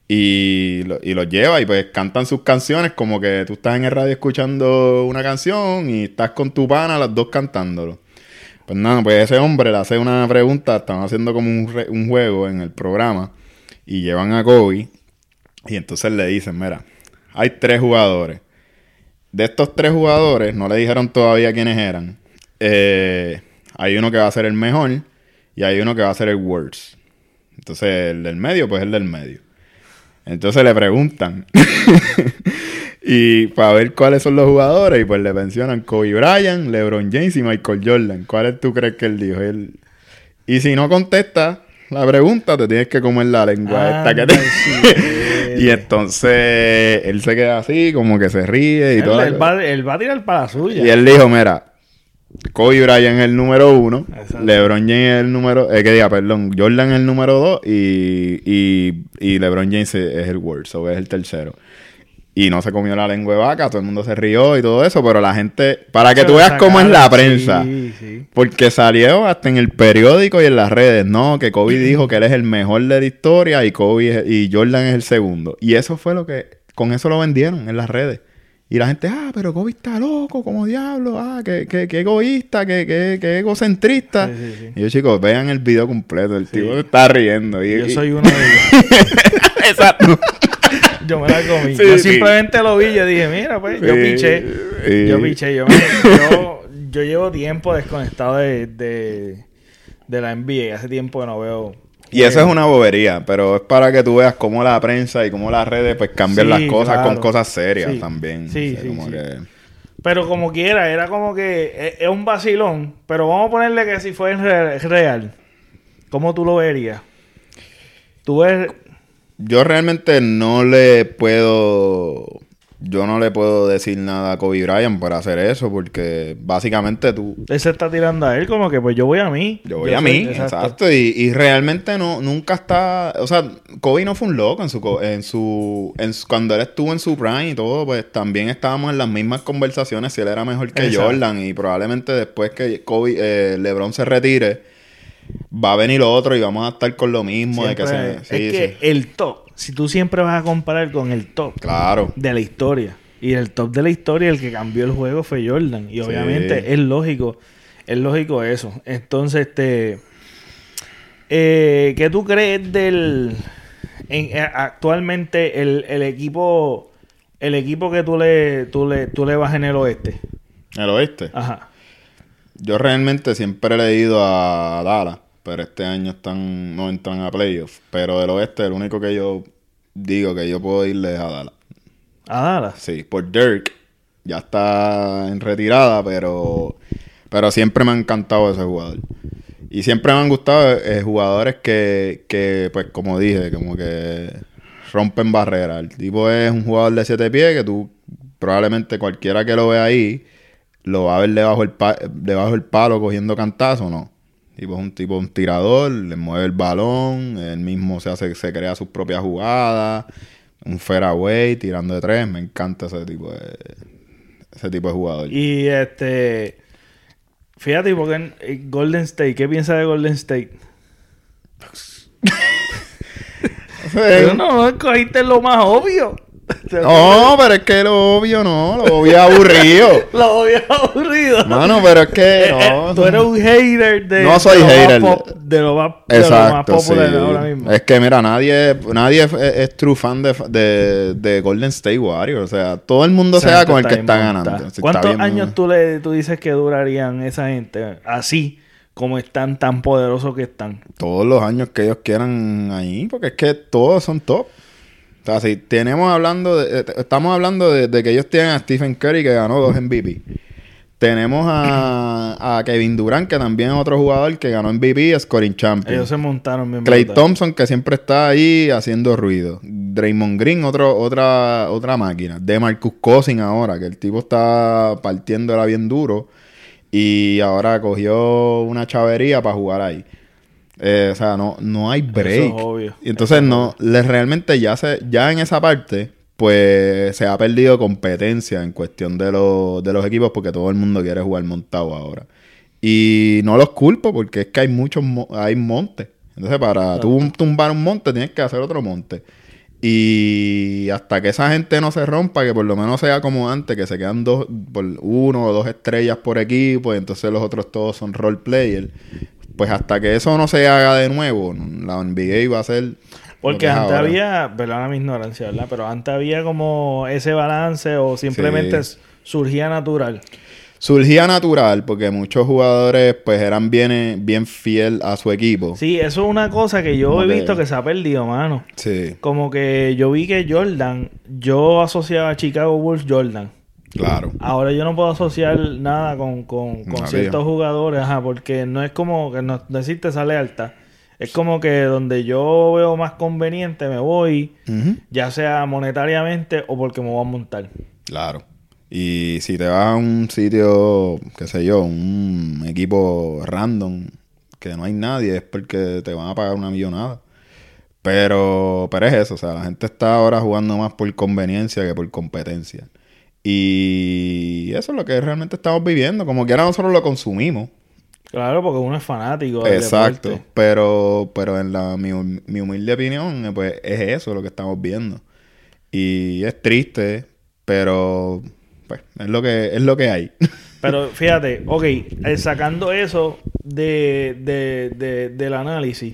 y, lo- y los lleva y pues cantan sus canciones como que tú estás en el radio escuchando una canción y estás con tu pana las dos cantándolo. Pues nada, pues ese hombre le hace una pregunta, están haciendo como un, re- un juego en el programa y llevan a Kobe y entonces le dicen, mira, hay tres jugadores. De estos tres jugadores, no le dijeron todavía quiénes eran. Eh, hay uno que va a ser el mejor y hay uno que va a ser el worst. Entonces el del medio, pues el del medio. Entonces le preguntan. (laughs) y para ver cuáles son los jugadores, y pues le mencionan Kobe Bryant, LeBron James y Michael Jordan. ¿Cuáles tú crees que él dijo? Él... Y si no contesta la pregunta, te tienes que comer la lengua esta que te... sí. (laughs) y entonces él se queda así, como que se ríe y Él, todo. él va, él va a tirar para la suya. Y él dijo, mira, Kobe Bryant es el número uno, Exacto. LeBron James es el número, eh, que diga, perdón, Jordan es el número dos y, y, y LeBron James es el worst, o es el tercero. Y no se comió la lengua de vaca, todo el mundo se rió y todo eso, pero la gente, para que Se tú veas cómo es la prensa, Sí, sí. porque salió hasta en el periódico y en las redes, no, que Kobe dijo que él es el mejor de la historia y Kobe es- y Jordan es el segundo. Y eso fue lo que, con eso lo vendieron en las redes. Y la gente, ah, pero Kobe está loco, como diablo, ah, que, que, que egoísta, que, que, que egocentrista. Sí. Y yo, chicos, vean el video completo, el tipo está riendo. Y, Yo soy uno de ellos. (laughs) Exacto. Yo me la comí. Sí, yo sí. simplemente lo vi y yo dije, mira, pues, yo piché. sí. Yo piché. Yo, me- yo, yo llevo tiempo desconectado de, de, de la NBA. Hace tiempo que no veo. Y eso es una bobería, pero es para que tú veas cómo la prensa y cómo las redes pues cambian las cosas claro. con cosas serias también. Sí, O sea, sí, como sí. que- Pero como quiera, era como que es, es un vacilón. Pero vamos a ponerle que si fue re- real. ¿Cómo tú lo verías? Tú ves. Yo realmente no le puedo. Yo no le puedo decir nada a Kobe Bryant por hacer eso, porque básicamente tú. Él se está tirando a él como que pues yo voy a mí. Yo voy a soy- mí, exacto. Y, y realmente no, nunca está. O sea, Kobe no fue un loco en su, en su, en su- Cuando él estuvo en su prime y todo, pues también estábamos en las mismas conversaciones si él era mejor que Exacto. Jordan. Y probablemente después que Kobe, eh, LeBron se retire, va a venir otro y vamos a estar con lo mismo. de que se, sí, es que sí. el top, si tú siempre vas a comparar con el top Claro. de la historia, y el top de la historia, el que cambió el juego fue Jordan, y obviamente es lógico, es lógico eso. Entonces, este, eh, ¿qué tú crees del, en- eh, actualmente el, el equipo, el equipo que tú le, tú le, tú le vas en el oeste? El oeste. Ajá. Yo realmente siempre he ido a Dallas, pero este año están no entran a playoffs. Pero del oeste, el único que yo digo que yo puedo irle es a Dallas. A Dallas. Sí, por Dirk. Ya está en retirada, pero, pero siempre me ha encantado ese jugador. Y siempre me han gustado eh, jugadores que, que, pues como dije, como que rompen barreras. El tipo es un jugador de siete pies que tú, probablemente cualquiera que lo vea ahí, lo va a ver debajo del, pa- debajo palo cogiendo cantazo, ¿no? Tipo es un tipo, un tirador, le mueve el balón, él mismo se hace, se crea sus propias jugadas, un fairway, tirando de tres, me encanta ese tipo de ese tipo de jugador. Y este. Fíjate, porque en Golden State, ¿qué piensas de Golden State? (laughs) Pero no, cogiste lo más obvio. (laughs) No, pero es que lo obvio no, lo obvio aburrido. (laughs) Lo obvio aburrido. Mano, pero es que Eh, eh, no. tú eres un hater de, No soy de lo más pop- de lo más, de lo más Exacto, sí. popular ahora mismo. Es que mira, nadie, nadie es, es true fan de, de, de Golden State Warriors. O sea, todo el mundo Esa sea con el que está ganando. Está ¿Cuántos años tú, le, tú dices que durarían esa gente así como están tan poderosos que están? Todos los años que ellos quieran ahí, porque es que todos son top. O sea, si tenemos hablando de, eh, estamos hablando de, de que ellos tienen a Stephen Curry que ganó dos MVP. Tenemos a, a Kevin Durant, que también es otro jugador que ganó MVP, Scoring Champion. Ellos se montaron bien Clay brutal. Thompson, que siempre está ahí haciendo ruido. Draymond Green, otro, otra, otra máquina. De Marcus Cousins ahora, que el tipo está partiéndola bien duro. Y ahora cogió una chavería para jugar ahí. Eh, o sea, no, no hay break. Eso es obvio. Y entonces Eso no, le, realmente ya se, ya en esa parte, pues se ha perdido competencia en cuestión de, los de los equipos porque todo el mundo quiere jugar montado ahora. Y no los culpo porque es que hay muchos, mo- hay montes. Entonces, para tú tumbar un monte, tienes que hacer otro monte. Y hasta que esa gente no se rompa, que por lo menos sea como antes, que se quedan dos, por uno o dos estrellas por equipo, y entonces los otros todos son role players. Pues hasta que eso no se haga de nuevo, la NBA va a ser. Porque es antes ahora. había, perdona mi ignorancia, ¿verdad? Pero antes había como ese balance o simplemente Sí. surgía natural. Surgía natural porque muchos jugadores pues eran bien, bien fiel a su equipo. Sí, eso es una cosa que yo Como he que- visto que se ha perdido, mano. Sí, Como que yo vi que Jordan, yo asociaba a Chicago Bulls Jordan. Claro. Ahora yo no puedo asociar nada con, con, ciertos jugadores, ajá, porque no es como que no, no existe esa lealtad. Es como que donde yo veo más conveniente me voy, ya sea monetariamente o porque me voy a montar. Claro. Y si te vas a un sitio, qué sé yo, un equipo random, que no hay nadie, es porque te van a pagar una millonada. Pero, pero es eso, o sea, la gente está ahora jugando más por conveniencia que por competencia. Y eso es lo que realmente estamos viviendo. Como quiera nosotros lo consumimos. Claro, porque uno es fanático del Exacto. deporte. Pero, pero en la, mi humilde opinión, eh, pues es eso lo que estamos viendo. Y es triste, pero pues es lo que, es lo que hay. (laughs) Pero fíjate, ok, eh, sacando eso de, de- de- del análisis,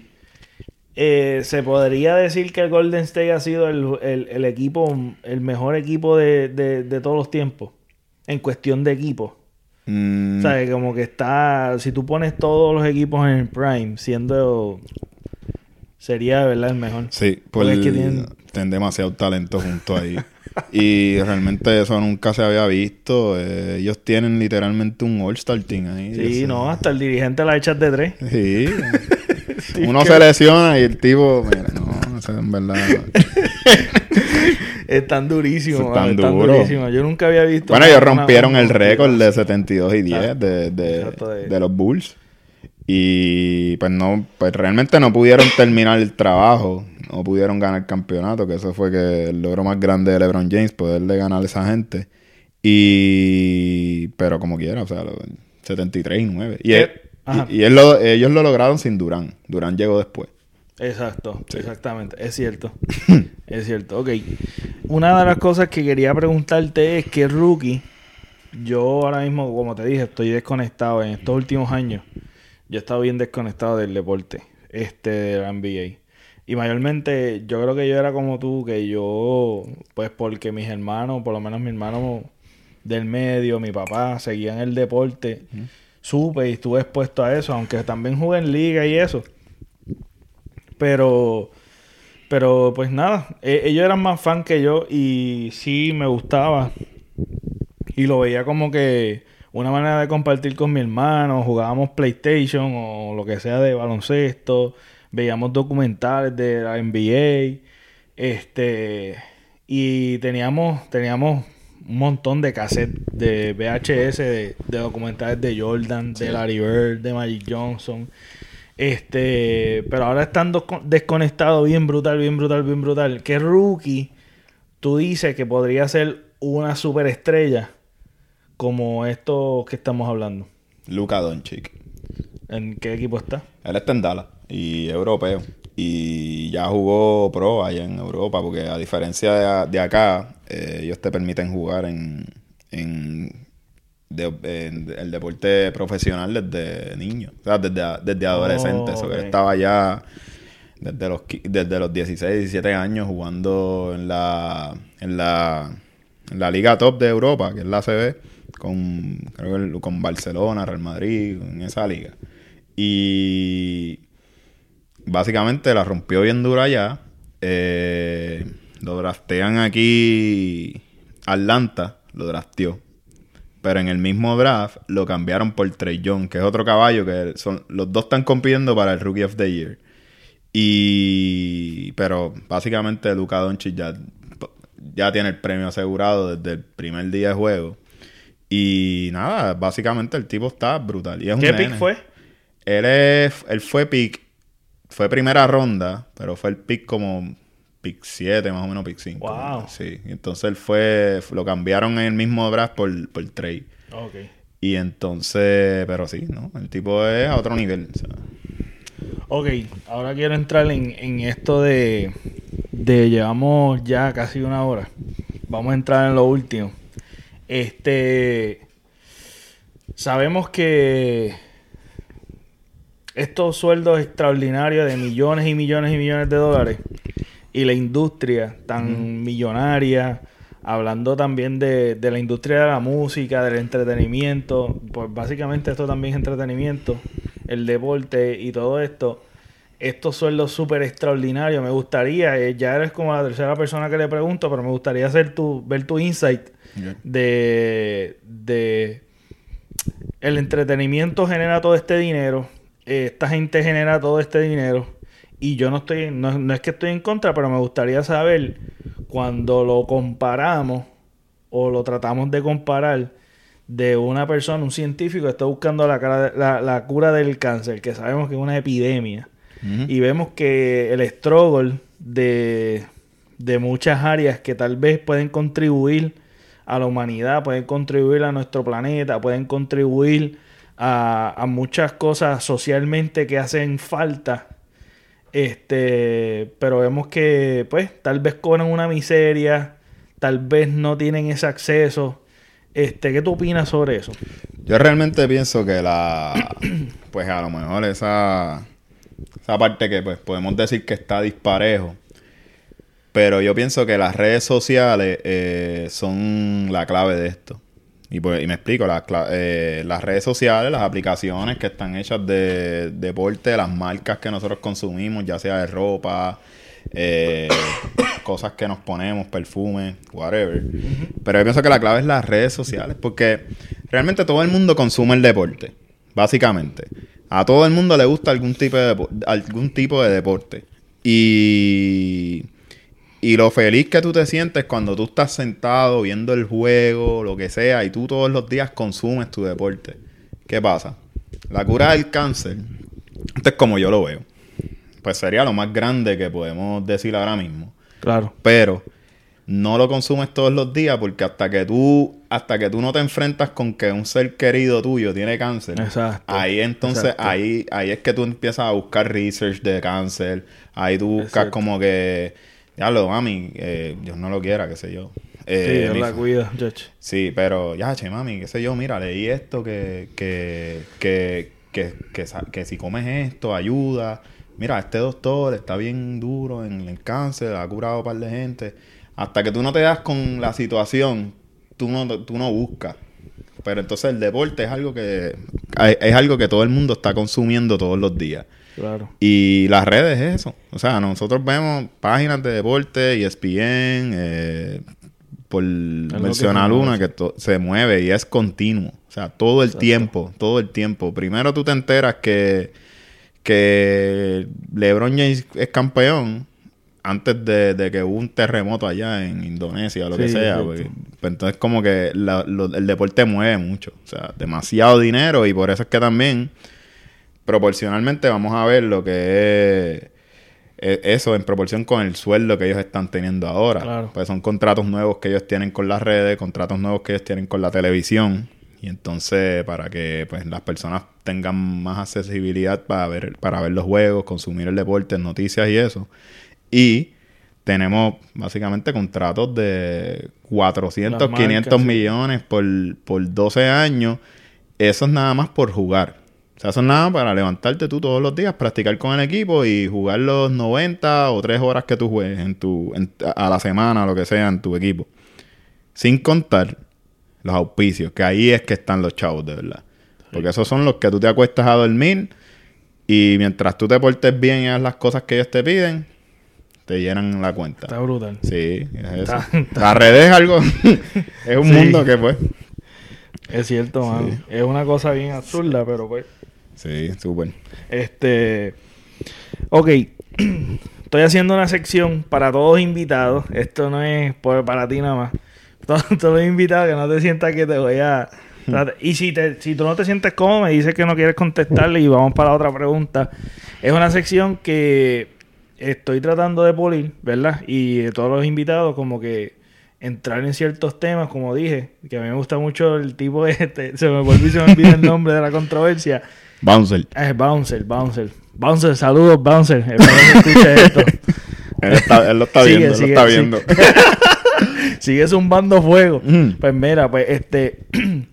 eh, se podría decir que el Golden State ha sido el, el- el equipo, el mejor equipo de, de- de todos los tiempos, en cuestión de equipo. Mm, O sea, que como que está, si tú pones todos los equipos en el prime, siendo, sería de verdad el mejor. sí, por Porque es que tienen- tienen demasiado talento junto ahí. (laughs) y realmente eso nunca se había visto. Eh, ellos tienen literalmente un All-Star Team ahí. Sí, no, hasta el dirigente la echas de tres. Sí. (laughs) Sí, Uno que- se (laughs) lesiona y el tipo, mira, no, eso en verdad. (laughs) Están durísimos, Están mano, están durísimos. Yo nunca había visto. Bueno, ellos rompieron el récord de 72 y 10 Exacto. de, de, de- los Bulls. Y pues no, pues realmente no pudieron terminar el trabajo. No pudieron ganar el campeonato, que eso fue que el logro más grande de LeBron James, poderle ganar a esa gente. Y pero como quiera, o sea, lo- 73 y 9. Y ¿Qué, es- Ajá. Y, y él lo- ellos lo lograron sin Durán. Durán llegó después. Exacto, exactamente, es cierto. (clears throat) es cierto, ok. Una de las cosas que quería preguntarte es que rookie, yo ahora mismo, como te dije, estoy desconectado en estos últimos años. Yo he estado bien desconectado del deporte, este, de la NBA. Y mayormente, yo creo que yo era como tú, que yo, pues porque mis hermanos, por lo menos mi hermano del medio, mi papá, seguían el deporte, supe y estuve expuesto a eso, aunque también jugué en liga y eso. Pero, pero pues nada, e- ellos eran más fan que yo y sí me gustaba. Y lo veía como que una manera de compartir con mi hermano. Jugábamos PlayStation o lo que sea de baloncesto. Veíamos documentales de la NBA. Este. Y teníamos, teníamos un montón de cassettes de VHS de, de documentales de Jordan, de Larry Bird, de Magic Johnson. Este, pero ahora estando con- desconectado bien brutal, bien brutal, bien brutal. ¿Qué rookie tú dices que podría ser una superestrella como esto que estamos hablando? Luka Doncic. ¿En qué equipo está? Él está en Dallas y europeo. Y ya jugó pro allá en Europa, porque a diferencia de, de acá, eh, ellos te permiten jugar en, en, de- en el deporte profesional desde niño, o sea, desde, desde adolescente. Oh, Eso que él ok. estaba ya desde los, desde los 16, 17 años jugando en la, en la, en la liga top de Europa, que es la ACB, con, creo que el- con Barcelona, Real Madrid, en esa liga. Y básicamente la rompió bien dura allá. Eh, lo draftean aquí Atlanta, lo drafteó. Pero en el mismo draft lo cambiaron por Trey Young, que es otro caballo que son los dos están compitiendo para el Rookie of the Year. Y pero básicamente Luka Doncic ya, ya tiene el premio asegurado desde el primer día de juego. Y nada, básicamente el tipo está brutal. Y es un ¿Qué nene. pick fue? Él, es, él fue pick, fue primera ronda, pero fue el pick como pick 7, más o menos pick 5. Wow. Sí, y entonces él fue, lo cambiaron en el mismo draft por, por trade. Ok. Y entonces, pero sí, ¿no? El tipo es a otro nivel. sea. Ok, ahora quiero entrar en, en esto de, de llevamos ya casi una hora. Vamos a entrar en lo último. Este sabemos que estos sueldos extraordinarios de millones y millones y millones de dólares y la industria tan millonaria, hablando también de, de la industria de la música, del entretenimiento, pues básicamente esto también es entretenimiento, el deporte y todo esto, estos sueldos súper extraordinarios, me gustaría, eh, ya eres como la tercera persona que le pregunto, pero me gustaría hacer tu, ver tu insight de, de el entretenimiento genera todo este dinero, eh, esta gente genera todo este dinero y yo no estoy, no, no es que estoy en contra, pero me gustaría saber cuando lo comparamos o lo tratamos de comparar de una persona, un científico que está buscando la, cara- la, la cura del cáncer, que sabemos que es una epidemia, y vemos que el struggle de, de muchas áreas que tal vez pueden contribuir a la humanidad, pueden contribuir a nuestro planeta, pueden contribuir a, muchas cosas socialmente que hacen falta. Este, pero vemos que, pues, tal vez cobran una miseria, tal vez no tienen ese acceso. Este, ¿qué tú opinas sobre eso? Yo realmente pienso que la. (clears throat) Pues a lo mejor esa. Esa parte que pues podemos decir que está disparejo. Pero yo pienso que las redes sociales eh, son la clave de esto. Y, pues, y me explico, las, eh, las redes sociales, las aplicaciones que están hechas de deporte, las marcas que nosotros consumimos, ya sea de ropa, eh, (coughs) cosas que nos ponemos, perfumes, whatever. Pero yo pienso que la clave es las redes sociales, porque realmente todo el mundo consume el deporte, básicamente. A todo el mundo le gusta algún tipo de, algún tipo de deporte. Y, y lo feliz que tú te sientes cuando tú estás sentado viendo el juego, lo que sea, y tú todos los días consumes tu deporte. ¿Qué pasa? La cura del cáncer, esto es como yo lo veo, pues sería lo más grande que podemos decir ahora mismo. Claro. Pero no lo consumes todos los días porque hasta que tú hasta que tú no te enfrentas con que un ser querido tuyo tiene cáncer Exacto. ahí entonces Exacto. ahí ahí es que tú empiezas a buscar research de cáncer ahí tú buscas Exacto. como que ya lo mami eh, Dios no lo quiera qué sé yo Sí, Eh, Dios mi- la cuida. Sí, pero ya, che, mami, qué sé yo, mira, leí esto que, que, que, que, que si comes esto ayuda. Mira, este doctor está bien duro en el cáncer, ha curado a un par de gente. Hasta que tú no te das con la situación, tú no, tú no buscas. Pero entonces el deporte es algo que es algo que todo el mundo está consumiendo todos los días. Claro. Y las redes es eso. O sea, nosotros vemos páginas de deporte, E ESPN, eh, por mencionar una, que se mueve y es continuo. O sea, todo el tiempo, todo el tiempo. Primero tú te enteras que, que LeBron James es campeón antes de, de que hubo un terremoto allá en Indonesia o lo que sea. porque- pues entonces como que la- lo- el deporte mueve mucho. O sea, demasiado dinero y por eso es que también proporcionalmente vamos a ver lo que es eh, eso en proporción con el sueldo que ellos están teniendo ahora. Claro. Pues son contratos nuevos que ellos tienen con las redes, contratos nuevos que ellos tienen con la televisión. Y entonces, para que pues las personas tengan más accesibilidad para ver, para ver los juegos, consumir el deporte, noticias y eso. Y tenemos básicamente contratos de 400, Las marcas, 500 sí. millones por, por 12 años. Eso es nada más por jugar. O sea, eso es nada para levantarte tú todos los días, practicar con el equipo y jugar los 90 o 3 horas que tú juegues en tu, en- a la semana, lo que sea, en tu equipo. Sin contar los auspicios, que ahí es que están los chavos, de verdad. Porque esos son los que tú te acuestas a dormir y mientras tú te portes bien y hagas las cosas que ellos te piden, te llenan la cuenta. Está brutal. Sí, es eso. Está- La red es algo, (laughs) es un Sí. mundo que pues... Es cierto, mano. Es una cosa bien absurda, pero pues. Sí, súper. Este. Ok. (clears throat) Estoy haciendo una sección para todos invitados. Esto no es por- para ti nada más. (laughs) Todos, todos los invitados que no te sientas que te voy a. (laughs) Y si, te, si tú no te sientes cómodo, me dices que no quieres contestarle y vamos para la otra pregunta. Es una sección que estoy tratando de pulir, ¿verdad? Y de todos los invitados, como que entrar en ciertos temas, como dije, que a mí me gusta mucho el tipo (laughs) este, se me volvió y se me olvida el nombre de la controversia. Bouncer. Es Bouncer, Bouncer. Bouncer, saludos, Bouncer. Espero que escuche esto. (laughs) Él, está- él lo está Sigue, viendo, sigue, lo está viendo. (laughs) Sigue zumbando fuego. Mm. Pues mira, pues este. (clears throat)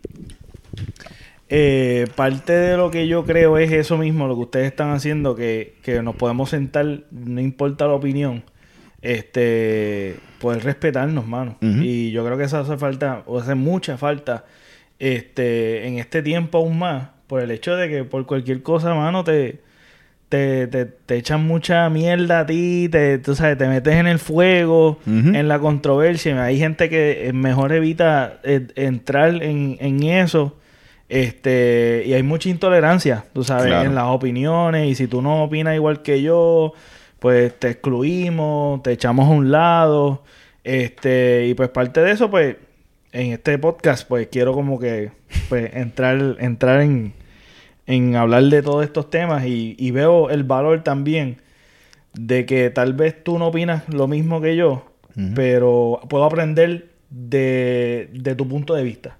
eh, parte de lo que yo creo es eso mismo, lo que ustedes están haciendo, que, que nos podemos sentar, no importa la opinión, este, poder respetarnos, mano. Y yo creo que eso hace falta, o hace mucha falta, este, en este tiempo aún más, por el hecho de que por cualquier cosa, mano, te, te, te, te echan mucha mierda a ti, te, tú sabes, te metes en el fuego, en la controversia. Hay gente que eh, mejor evita eh, entrar en, en eso. Este, y hay mucha intolerancia, tú sabes, Claro. en las opiniones. Y si tú no opinas igual que yo, pues te excluimos, te echamos a un lado. Este, y pues parte de eso, pues, en este podcast, pues quiero como que pues entrar, entrar en, en hablar de todos estos temas y, y veo el valor también de que tal vez tú no opinas lo mismo que yo, pero puedo aprender de, de tu punto de vista.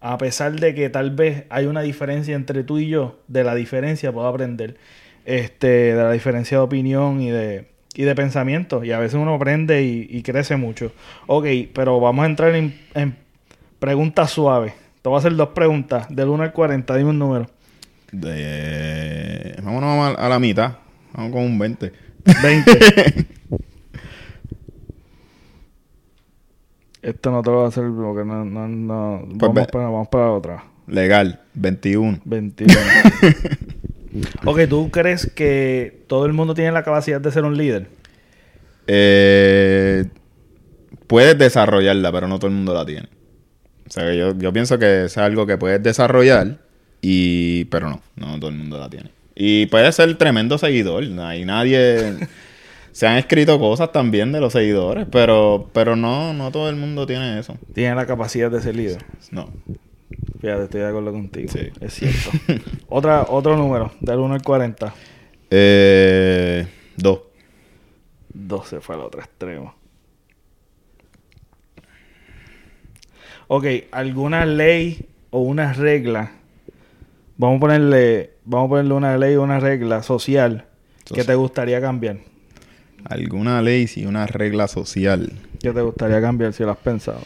A pesar de que tal vez hay una diferencia entre tú y yo, de la diferencia puedo aprender. Este, de la diferencia de opinión y de, y de pensamiento. Y a veces uno aprende y, y crece mucho. Ok, pero vamos a entrar en, en preguntas suaves. Te voy a hacer dos preguntas. Del 1 al 40, dime un número. De... Vámonos a, a la mitad. Vamos con un 20. 20. (laughs) Esto no te lo voy a hacer porque no, no, no. Pues vamos, para, vamos para la otra. Legal. 21. 21. (laughs) ok, ¿tú crees que todo el mundo tiene la capacidad de ser un líder? Eh, puedes desarrollarla, pero no todo el mundo la tiene. O sea, que yo, yo pienso que es algo que puedes desarrollar, y pero no, no todo el mundo la tiene. Y puedes ser tremendo seguidor. Hay nadie... (laughs) Se han escrito cosas también de los seguidores, pero, pero no, no todo el mundo tiene eso. Tiene la capacidad de ser líder. No. Fíjate, estoy de acuerdo contigo. Sí. Es cierto. (laughs) Otra, otro número, del 1 al 40. Eh, dos. 12 fue al otro extremo. Ok, ¿alguna ley o una regla? Vamos a ponerle, vamos a ponerle una ley o una regla social que Social. te gustaría cambiar. Alguna ley y una regla social. ¿Qué te gustaría cambiar si lo has pensado?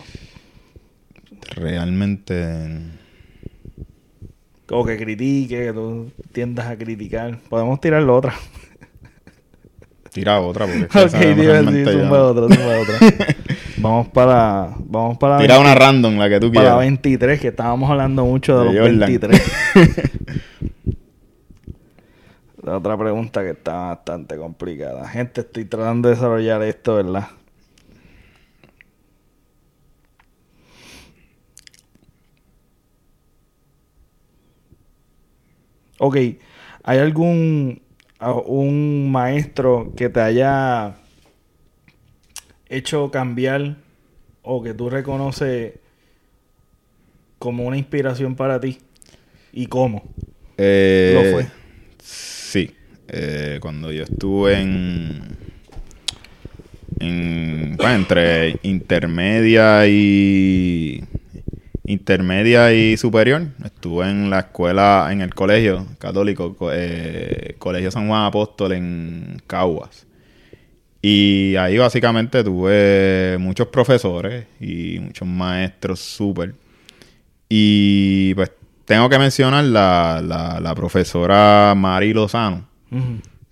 Realmente. O que critique, que tú tiendas a criticar. Podemos tirarlo otra. Tira otra porque (laughs) es que ok, tira, sí, zumba otra, zumba otra. (laughs) vamos para, vamos para Tira 20 una random, la que tú para quieras. 23, que estábamos hablando mucho de, De los Jordan. 23. (laughs) La otra pregunta que está bastante complicada. Gente, estoy tratando de desarrollar esto, ¿verdad? Ok, ¿hay algún un maestro que te haya hecho cambiar o que tú reconoces como una inspiración para ti? ¿Y cómo? Eh, Lo fue. Sí. Eh, cuando yo estuve en. en bueno, entre intermedia y. Intermedia y superior. Estuve en la escuela, en el colegio católico, co- eh, Colegio San Juan Apóstol en Caguas. Y ahí básicamente tuve muchos profesores y muchos maestros súper. Y pues tengo que mencionar la, la, la profesora Mari Lozano.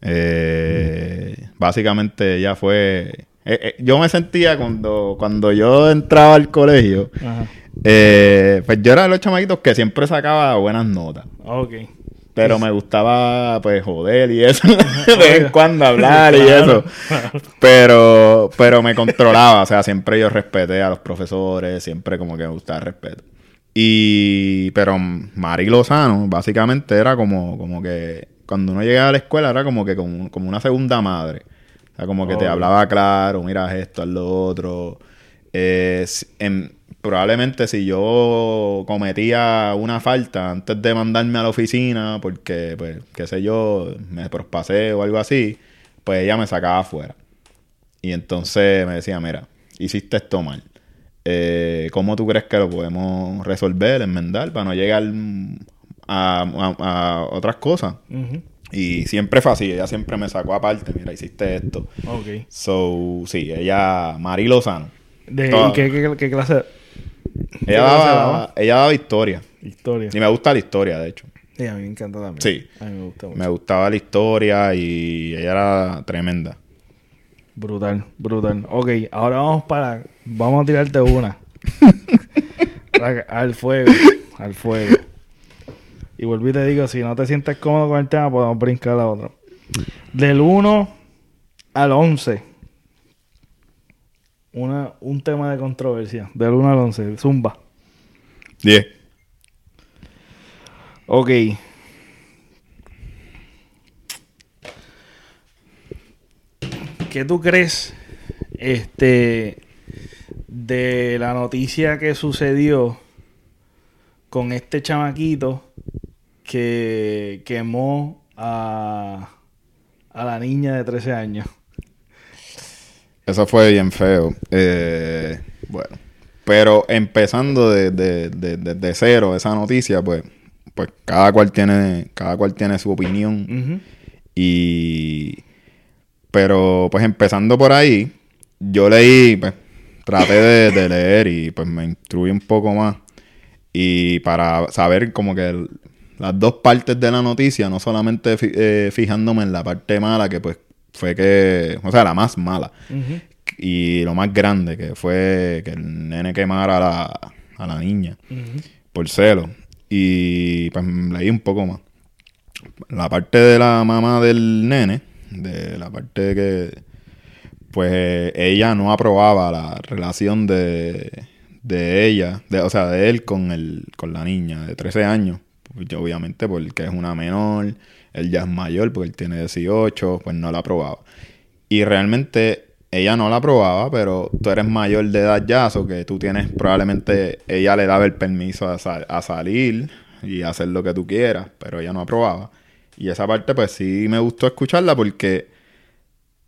Eh, básicamente ella fue... eh, eh, yo me sentía cuando, cuando yo entraba al colegio, Ajá. Eh, pues yo era de los chamaquitos que siempre sacaba buenas notas. Ok. Pero me gustaba, pues, joder y eso. (laughs) de vez en cuando hablar y Claro. eso. Pero, pero me controlaba. O sea, siempre yo respeté a los profesores. Siempre como que me gustaba el respeto. Y... Pero Mari Lozano, básicamente, era como, como que... Cuando uno llegaba a la escuela era como que como, como una segunda madre. O sea, como que te hablaba claro. Mira esto, haz lo otro. Eh, en- probablemente si yo cometía una falta antes de mandarme a la oficina, porque, pues, qué sé yo, me prospasé o algo así, pues ella me sacaba afuera. Y entonces me decía, mira, hiciste esto mal. Eh, ¿Cómo tú crees que lo podemos resolver, enmendar, para no llegar a, a- a otras cosas? Y siempre fue así, ella siempre me sacó aparte, mira, hiciste esto. Ok. So, sí, ella, Mari Lozano. De, Toda- ¿Y qué, qué, qué clase? ¿Qué Ella daba, ella daba historia. Historia. Y me gusta la historia, de hecho. Sí, a mí me encanta también. Sí. A mí me gusta mucho. Me gustaba la historia y ella era tremenda. Brutal, brutal. Ok, ahora vamos para... Vamos a tirarte una. (laughs) Al fuego, al fuego. Y vuelvo y te digo, si no te sientes cómodo con el tema, podemos brincar a la otra. Del 1 al 11. Una, un tema de controversia. Del 1 al 11. Zumba. 10. Ok. ¿Qué tú crees este de la noticia que sucedió con este chamaquito que quemó a, a la niña de 13 años? Eso fue bien feo. Eh, bueno. Pero empezando de, de, de- de- cero esa noticia, pues, pues cada cual tiene, cada cual tiene su opinión. Y pero pues empezando por ahí, yo leí, pues traté de, de leer y pues me instruí un poco más. Y para saber como que el- las dos partes de la noticia, no solamente fi- eh, fijándome en la parte mala, que pues fue que, o sea, la más mala. Y lo más grande, que fue que el nene quemara a la, a la niña por celo. Y pues leí un poco más. La parte de la mamá del nene, de la parte de que pues ella no aprobaba la relación de, de ella, de, o sea, de él con el, con la niña de 13 años. Pues, obviamente porque es una menor, él ya es mayor porque él tiene 18, pues no la aprobaba. Y realmente ella no la aprobaba, pero tú eres mayor de edad ya, o que tú tienes probablemente, ella le daba el permiso a, sal- a salir y hacer lo que tú quieras, pero ella no aprobaba. Y esa parte pues sí me gustó escucharla porque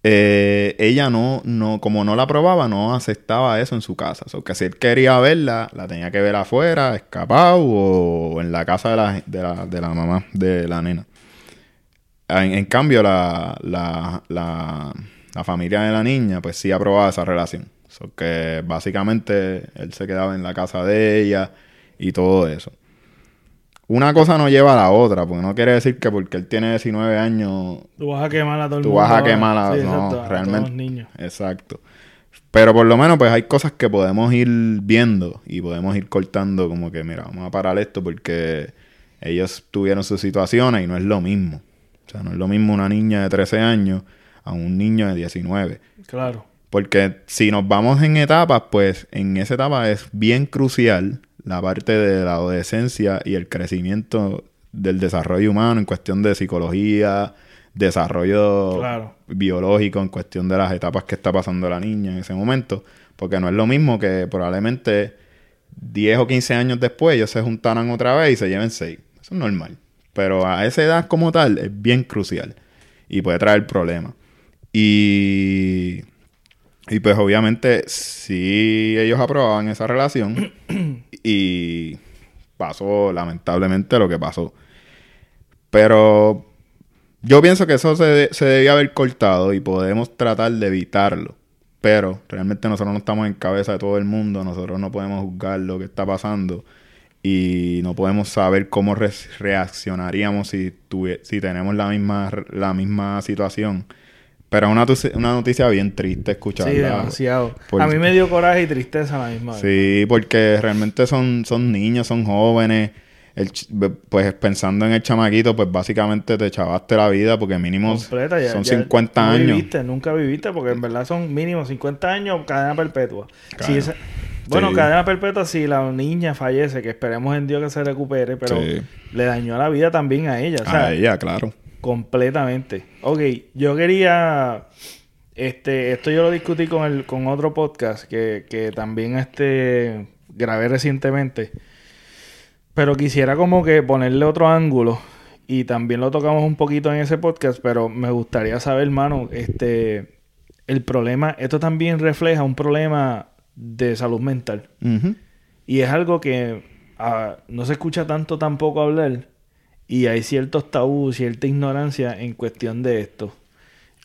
eh, ella no, no, como no la probaba, no aceptaba eso en su casa. O sea, que si él quería verla, la tenía que ver afuera, escapado o en la casa de la, de la, de la mamá de la nena. En, en cambio, la, la, la, la familia de la niña, pues sí aprobaba esa relación. O sea, que básicamente él se quedaba en la casa de ella y todo eso una cosa no lleva a la otra, porque no quiere decir que porque él tiene 19 años. Tú vas a quemar a todo el tú mundo. vas a quemar a, Sí, no, exacto, a todos realmente. los niños. Exacto. Pero por lo menos, pues hay cosas que podemos ir viendo y podemos ir cortando, como que, mira, vamos a parar esto porque ellos tuvieron sus situaciones y no es lo mismo. O sea, no es lo mismo una niña de 13 años a un niño de 19. Claro. Porque si nos vamos en etapas, pues en esa etapa es bien crucial la parte de la adolescencia y el crecimiento del desarrollo humano en cuestión de psicología, desarrollo Claro. biológico, en cuestión de las etapas que está pasando la niña en ese momento. Porque no es lo mismo que probablemente 10 o 15 años después ellos se juntaran otra vez y se lleven 6. Eso es normal. Pero a esa edad como tal es bien crucial y puede traer problemas. Y, y pues obviamente si ellos aprobaban esa relación (clears throat) y pasó lamentablemente lo que pasó. Pero yo pienso que eso se, se debía haber cortado y podemos tratar de evitarlo. Pero realmente nosotros no estamos en cabeza de todo el mundo, nosotros no podemos juzgar lo que está pasando y no podemos saber cómo re- reaccionaríamos si, si tenemos la misma, la misma situación. Pero es una, una noticia bien triste escucharla. Sí, demasiado. A mí me dio coraje y tristeza a la misma vez. Sí, porque realmente son, son niños, son jóvenes. El pues pensando en el chamaquito, pues básicamente te chavaste la vida porque mínimo Completa, ya- son ya 50 no años. Viviste, nunca viviste, porque en verdad son mínimo 50 años cadena perpetua. Claro. Si esa- bueno, cadena perpetua si la niña fallece, que esperemos en Dios que se recupere, pero le dañó la vida también a ella, sea, A ella, claro. completamente. Ok, yo quería, este, esto yo lo discutí con el, con otro podcast que, que también este grabé recientemente, pero quisiera como que ponerle otro ángulo y también lo tocamos un poquito en ese podcast, pero me gustaría saber, hermano, este, el problema, esto también refleja un problema de salud mental. Y es algo que ah, no se escucha tanto tampoco hablar. Y hay ciertos tabús, cierta ignorancia en cuestión de esto.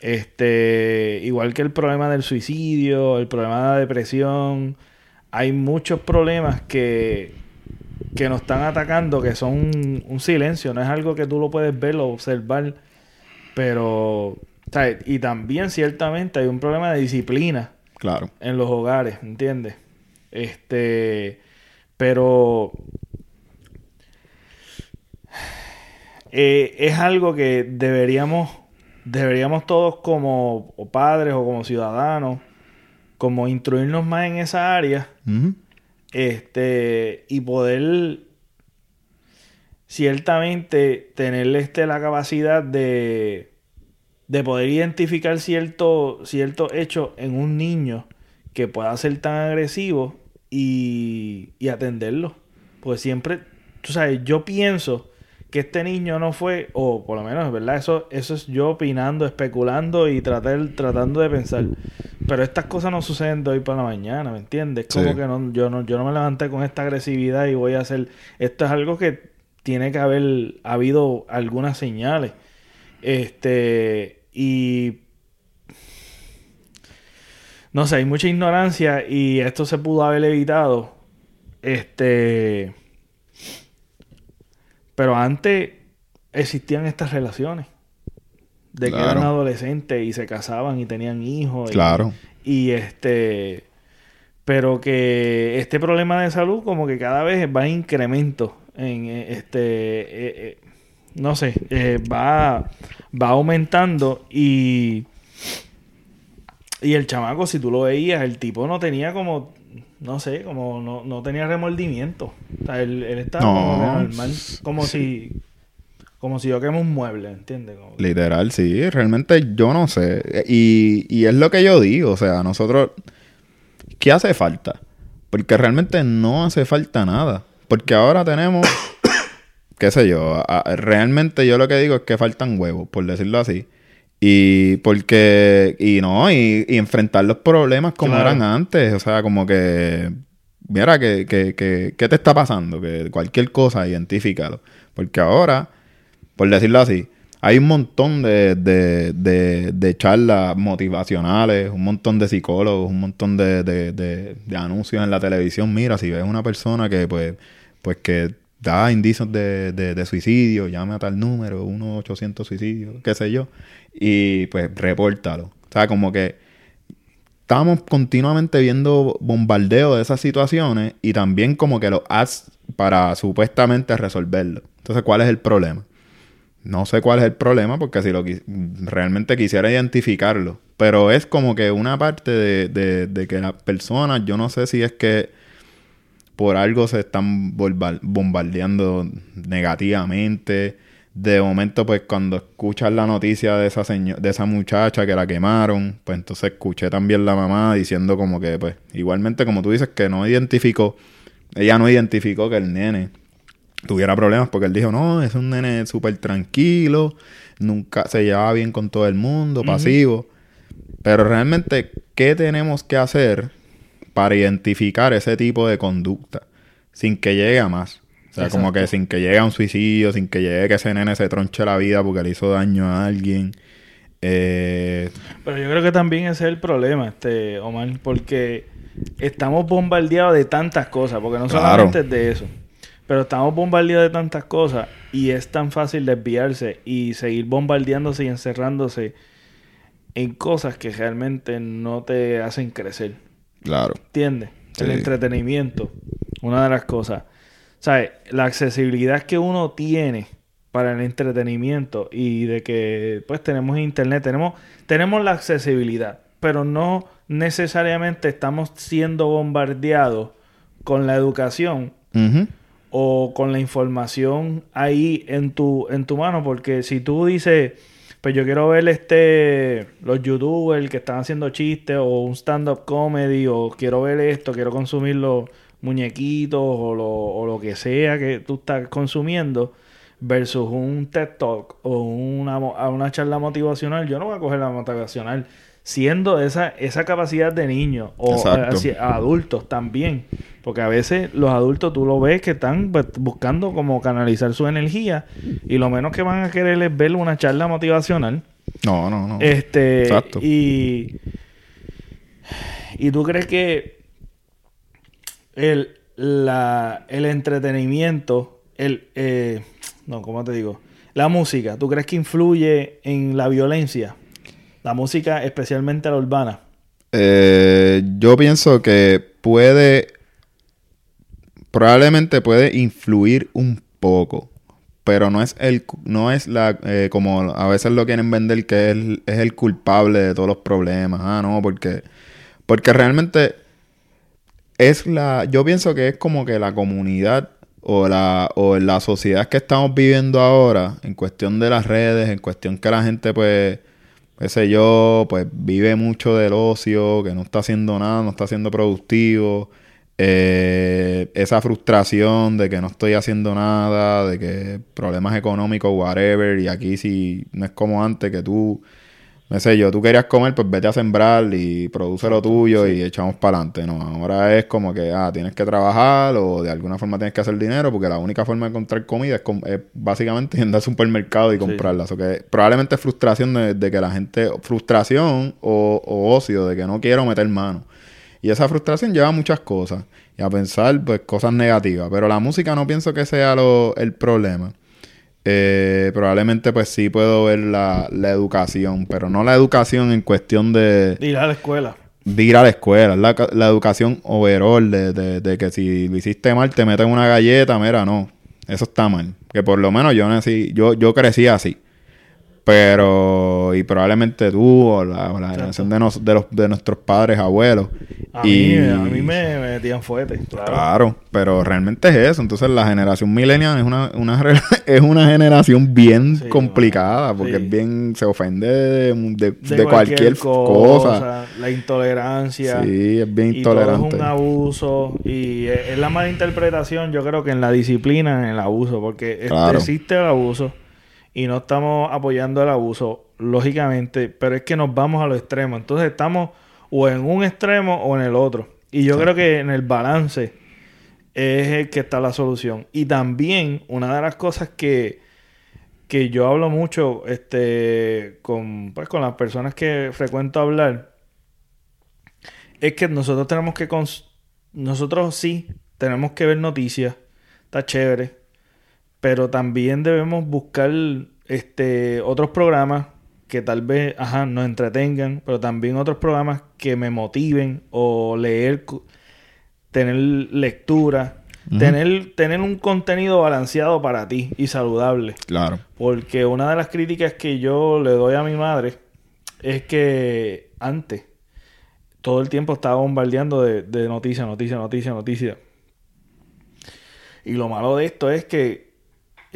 Este, igual que el problema del suicidio, el problema de la depresión, hay muchos problemas que, que nos están atacando que son un, un silencio, no es algo que tú lo puedes ver o observar, pero, y también ciertamente hay un problema de disciplina Claro. en los hogares, ¿entiendes? Este, pero eh, es algo que deberíamos, deberíamos todos como o padres o como ciudadanos, como instruirnos más en esa área, este, y poder ciertamente tener este, la capacidad de, de poder identificar cierto, cierto hecho en un niño que pueda ser tan agresivo y, y atenderlo. Pues siempre, tú sabes, yo pienso que este niño no fue, o por lo menos, ¿verdad? Eso, eso es yo opinando, especulando y tratar, tratando de pensar. Pero estas cosas no suceden de hoy para la mañana, ¿me entiendes? Como Sí. que no, yo, no, yo no me levanté con esta agresividad y voy a hacer... Esto es algo que tiene que haber habido algunas señales. Este, y no sé, hay mucha ignorancia y esto se pudo haber evitado. Este, pero antes existían estas relaciones de que eran adolescentes y se casaban y tenían hijos. y- Claro. y este pero que este problema de salud como que cada vez va en incremento en eh, este eh, eh, no sé eh, va va aumentando y y el chamaco si tú lo veías el tipo no tenía como no sé como no, no tenía remordimiento o sea, él, él estaba No. como normal como si como si yo quemo un mueble ¿entiendes? Como- Literal, sí. Realmente yo no sé. Y, y es lo que yo digo. O sea, nosotros... ¿Qué hace falta? Porque realmente no hace falta nada. Porque ahora tenemos... qué sé yo. realmente yo lo que digo es que faltan huevos, por decirlo así. Y porque, y no, y, y enfrentar los problemas como Claro. eran antes. O sea, como que, mira, que, que, que, ¿qué te está pasando? Que cualquier cosa, identifícalo. Porque ahora, por decirlo así, hay un montón de, de, de, de charlas motivacionales, un montón de psicólogos, un montón de, de anuncios en la televisión. Mira, si ves una persona que, pues, pues que da indicios de, de, suicidio, llame a tal número, 1-800 suicidios, qué sé yo, y pues repórtalo. O sea, como que estamos continuamente viendo bombardeo de esas situaciones y también como que los ads para supuestamente resolverlo. Entonces, ¿cuál es el problema? No sé cuál es el problema porque si lo realmente quisiera identificarlo, pero es como que una parte de, de- de que las personas, yo no sé si es que por algo se están bomba- bombardeando negativamente. De momento, pues cuando escuchas la noticia de esa de esa muchacha que la quemaron, pues entonces escuché también la mamá diciendo como que, pues, igualmente como tú dices, que no identificó, ella no identificó que el nene tuviera problemas porque él dijo, no, es un nene súper tranquilo, nunca se llevaba bien con todo el mundo, pasivo. Pero realmente, ¿qué tenemos que hacer para identificar ese tipo de conducta sin que llegue a más? O sea, como que sin que llegue a un suicidio, sin que llegue que ese nene se tronche la vida porque le hizo daño a alguien. Eh, Pero yo creo que también ese es el problema, este Omar, porque estamos bombardeados de tantas cosas, porque no Claro. solamente es de eso, pero estamos bombardeados de tantas cosas y es tan fácil desviarse y seguir bombardeándose y encerrándose en cosas que realmente no te hacen crecer. Claro. ¿Entiendes? El entretenimiento, una de las cosas. ¿Sabes? La accesibilidad que uno tiene para el entretenimiento y de que pues tenemos internet, tenemos, tenemos la accesibilidad, pero no necesariamente estamos siendo bombardeados con la educación o con la información ahí en tu, en tu mano, porque si tú dices, pues yo quiero ver este los youtubers que están haciendo chistes o un stand-up comedy o quiero ver esto, quiero consumir los muñequitos o lo, o lo que sea que tú estás consumiendo versus un TED Talk o una, una charla motivacional, yo no voy a coger la motivacional siendo esa, esa capacidad de niño o hacia- a adultos también. Porque a veces los adultos tú lo ves que están pues, buscando como canalizar su energía y lo menos que van a querer es ver una charla motivacional. No, no, no. Este, Exacto. y, y tú crees que el, la, el entretenimiento, el, eh, no, ¿cómo te digo? La música, ¿tú crees que influye en la violencia? La música, especialmente la urbana. Eh, yo pienso que puede, probablemente puede influir un poco, pero no es el, no es la, eh, como a veces lo quieren vender que es, es el culpable de todos los problemas. Ah, no, porque, porque realmente es la, yo pienso que es como que la comunidad o la, o la sociedad que estamos viviendo ahora, en cuestión de las redes, en cuestión que la gente pues, sé yo, pues vive mucho del ocio, que no está haciendo nada, no está siendo productivo, eh, esa frustración de que no estoy haciendo nada, de que problemas económicos, whatever, y aquí si no es como antes que tú, no sé yo, tú querías comer, pues vete a sembrar y produce lo tuyo y echamos para adelante, ¿no? Ahora es como que, ah, tienes que trabajar o de alguna forma tienes que hacer dinero porque la única forma de encontrar comida es, com- es básicamente (laughs) ir al supermercado y comprarla. O que probablemente es frustración de, de que la gente, frustración o, o ocio de que no quiero meter mano. Y esa frustración lleva a muchas cosas y a pensar pues cosas negativas. Pero la música no pienso que sea lo, el problema. Eh, probablemente pues sí puedo ver la, la educación, pero no la educación en cuestión de, Ir a la escuela. de ir a la escuela, la, la educación overall, de, de, de que si lo hiciste mal te meten una galleta, mira, no, eso está mal. Que por lo menos yo nací, yo, yo crecí así. Pero, y probablemente tú o la, o la generación de, nos- de, los, de nuestros padres, abuelos. A, y, mí, a mí me, me metían fuerte. Claro. Claro, pero realmente es eso. Entonces la generación millennial es una, una, (laughs) es una generación bien Sí, complicada porque Sí. es bien, se ofende de, de- cualquier, cosa. La intolerancia. Sí, es bien Y todo intolerante. es un abuso. Y es, es la mala interpretación, yo creo que en la disciplina, en el abuso. Porque Claro. existe el abuso y no estamos apoyando el abuso. lógicamente, pero es que nos vamos a los extremos. Entonces estamos o en un extremo o en el otro. Y yo creo que en el balance es el que está la solución. Y también una de las cosas que, que yo hablo mucho este, con, pues, con las personas que frecuento hablar es que nosotros tenemos que... Nosotros sí tenemos que ver noticias. Está chévere. Pero también debemos buscar este, otros programas que tal vez ajá, nos entretengan, pero también otros programas que me motiven o leer, tener lectura, tener, tener un contenido balanceado para ti y saludable. Claro. Porque una de las críticas que yo le doy a mi madre es que antes todo el tiempo estaba bombardeando de, de noticias, noticias, noticias, noticias. Y lo malo de esto es que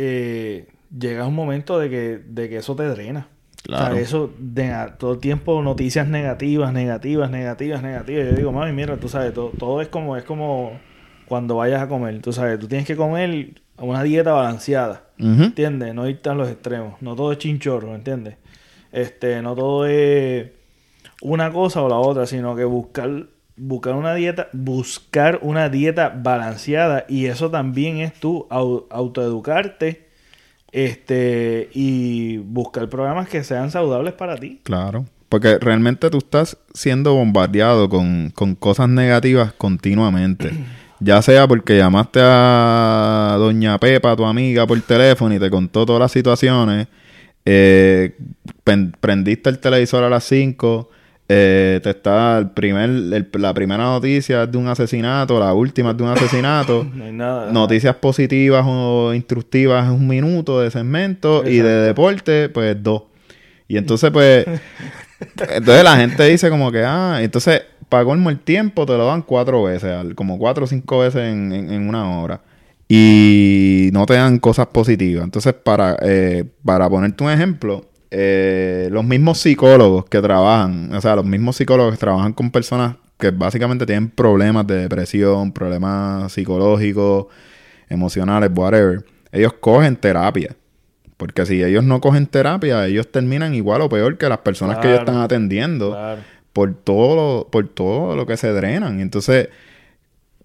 eh, llega un momento de que, de que eso te drena. Claro. O sea, eso, de, todo el tiempo noticias negativas, negativas, negativas, negativas. Yo digo, mami, mira, tú sabes, todo, todo es como es como cuando vayas a comer. Tú sabes, tú tienes que comer una dieta balanceada. ¿Entiendes? No irte a los extremos. No todo es chinchorro, ¿entiendes? Este, no todo es una cosa o la otra, sino que buscar buscar una dieta, buscar una dieta balanceada y eso también es tú autoeducarte este y buscar programas que sean saludables para ti. Claro. Porque realmente tú estás siendo bombardeado con, con cosas negativas continuamente. (clears throat) ya sea porque llamaste a doña Pepa, tu amiga, por teléfono y te contó todas las situaciones. Eh, prendiste el televisor a las 5 eh, te está el primer, la primera noticia de un asesinato, la última de un asesinato. (laughs) no hay nada. Noticias positivas o instructivas un minuto de segmento y de deporte, pues dos. Y entonces, pues, (laughs) entonces la gente dice como que, ah, entonces, para colmo el tiempo te lo dan cuatro veces, como cuatro o cinco veces en, en, una hora. Y no te dan cosas positivas. Entonces, para, eh, para ponerte un ejemplo, eh, los mismos psicólogos que trabajan, o sea, los mismos psicólogos que trabajan con personas que básicamente tienen problemas de depresión, problemas psicológicos, emocionales, whatever, ellos cogen terapia. Porque si ellos no cogen terapia, ellos terminan igual o peor que las personas que ellos están atendiendo por, todo lo, por todo lo que se drenan. Entonces,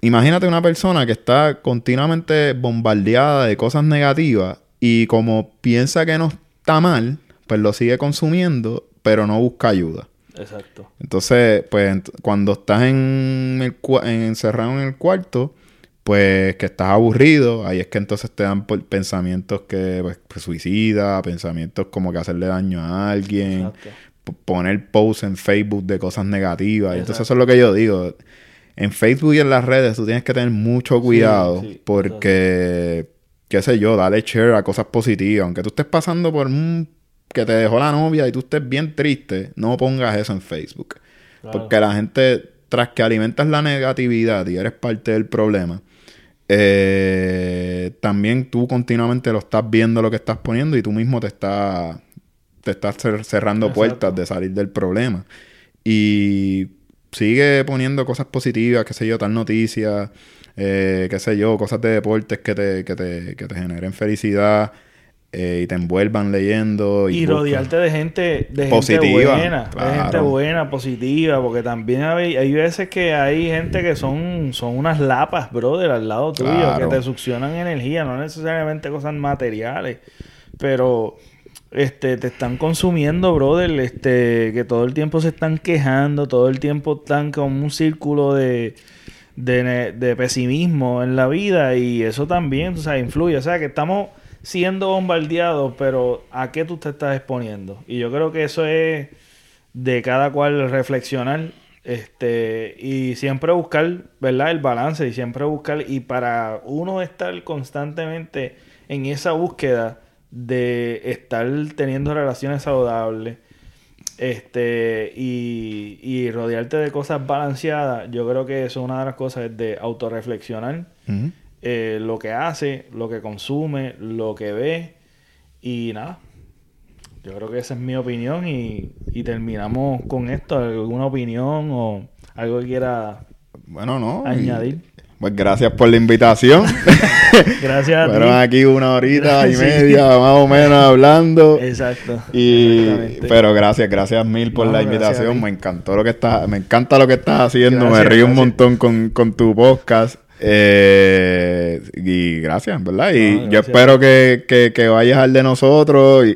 imagínate una persona que está continuamente bombardeada de cosas negativas y como piensa que no está mal, pues lo sigue consumiendo, pero no busca ayuda. Exacto. Entonces, pues cuando estás en el encerrado en el cuarto, pues que estás aburrido, ahí es que entonces te dan pensamientos que pues, pues, suicida, pensamientos como que hacerle daño a alguien, poner posts en Facebook de cosas negativas. Entonces eso es lo que yo digo. En Facebook y en las redes tú tienes que tener mucho cuidado porque, qué sé yo, dale share a cosas positivas. Aunque tú estés pasando por un que te dejó la novia y tú estés bien triste, no pongas eso en Facebook. Porque la gente, tras que alimentas la negatividad y eres parte del problema, eh, también tú continuamente lo estás viendo lo que estás poniendo y tú mismo te estás te estás cerrando puertas de salir del problema. Y sigue poniendo cosas positivas, qué sé yo, tal noticia, eh, qué sé yo, cosas de deportes que te, que te, que te generen felicidad. Eh, y te envuelvan leyendo. Y, rodearte de gente, de positiva, gente buena, de gente buena, positiva, porque también hay, hay, veces que hay gente que son, son unas lapas, brother, al lado tuyo, que te succionan energía, no necesariamente cosas materiales, pero este te están consumiendo, brother, este que todo el tiempo se están quejando, todo el tiempo están con un círculo de de, de pesimismo en la vida y eso también, o sea, influye, o sea, que estamos siendo bombardeado, pero ¿a qué tú te estás exponiendo? Y yo creo que eso es de cada cual reflexionar este y siempre buscar, ¿verdad? El balance y siempre buscar y para uno estar constantemente en esa búsqueda de estar teniendo relaciones saludables este y, rodearte de cosas balanceadas, yo creo que eso es una de las cosas de autorreflexionar. Eh, lo que hace, lo que consume, lo que ve y nada. Yo creo que esa es mi opinión y, terminamos con esto. ¿Alguna opinión o algo que quiera bueno, no, añadir? Pues gracias por la invitación. (laughs) gracias a Fueron aquí una horita y media más o menos hablando. Exacto. Y, pero gracias, gracias mil por No, la invitación. Me encantó lo que estás, me encanta lo que estás haciendo. Gracias, me río un montón con, con tu podcast. Eh, y gracias, ¿verdad? Y No, yo espero que, que, que vayas al de nosotros y,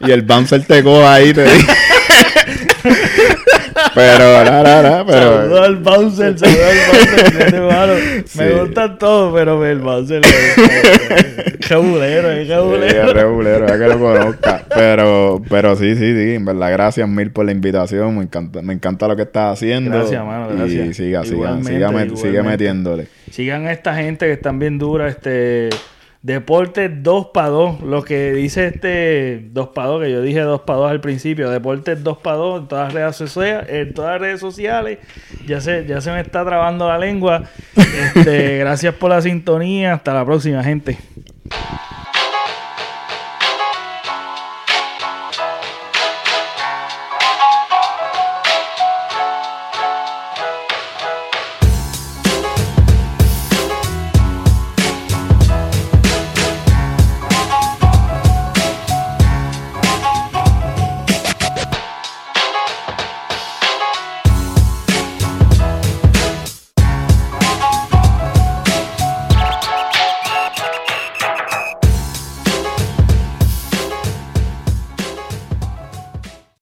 (laughs) y el bouncer te coja ahí. Te (laughs) pero, la, la, la, Saludos pero. al Bowser, saludos al Bowser. Sí. Me gustan todos, pero el Bowser es cabulero, es Sí, cabulero. es regulero, ya que lo conozca. Pero, pero sí, sí, sí, en verdad, gracias mil por la invitación. Me encanta, me encanta lo que estás haciendo. Gracias, mano, gracias. Y siga, siga, sigue metiéndole. Sigan a esta gente que están bien dura, este Deporte 2 para 2, lo que dice este 2 para 2, que yo dije 2 para 2 al principio, Deporte 2 para 2 en todas las redes sociales, en todas las redes sociales. Ya se, ya se me está trabando la lengua. (laughs) Este, gracias por la sintonía, hasta la próxima, gente.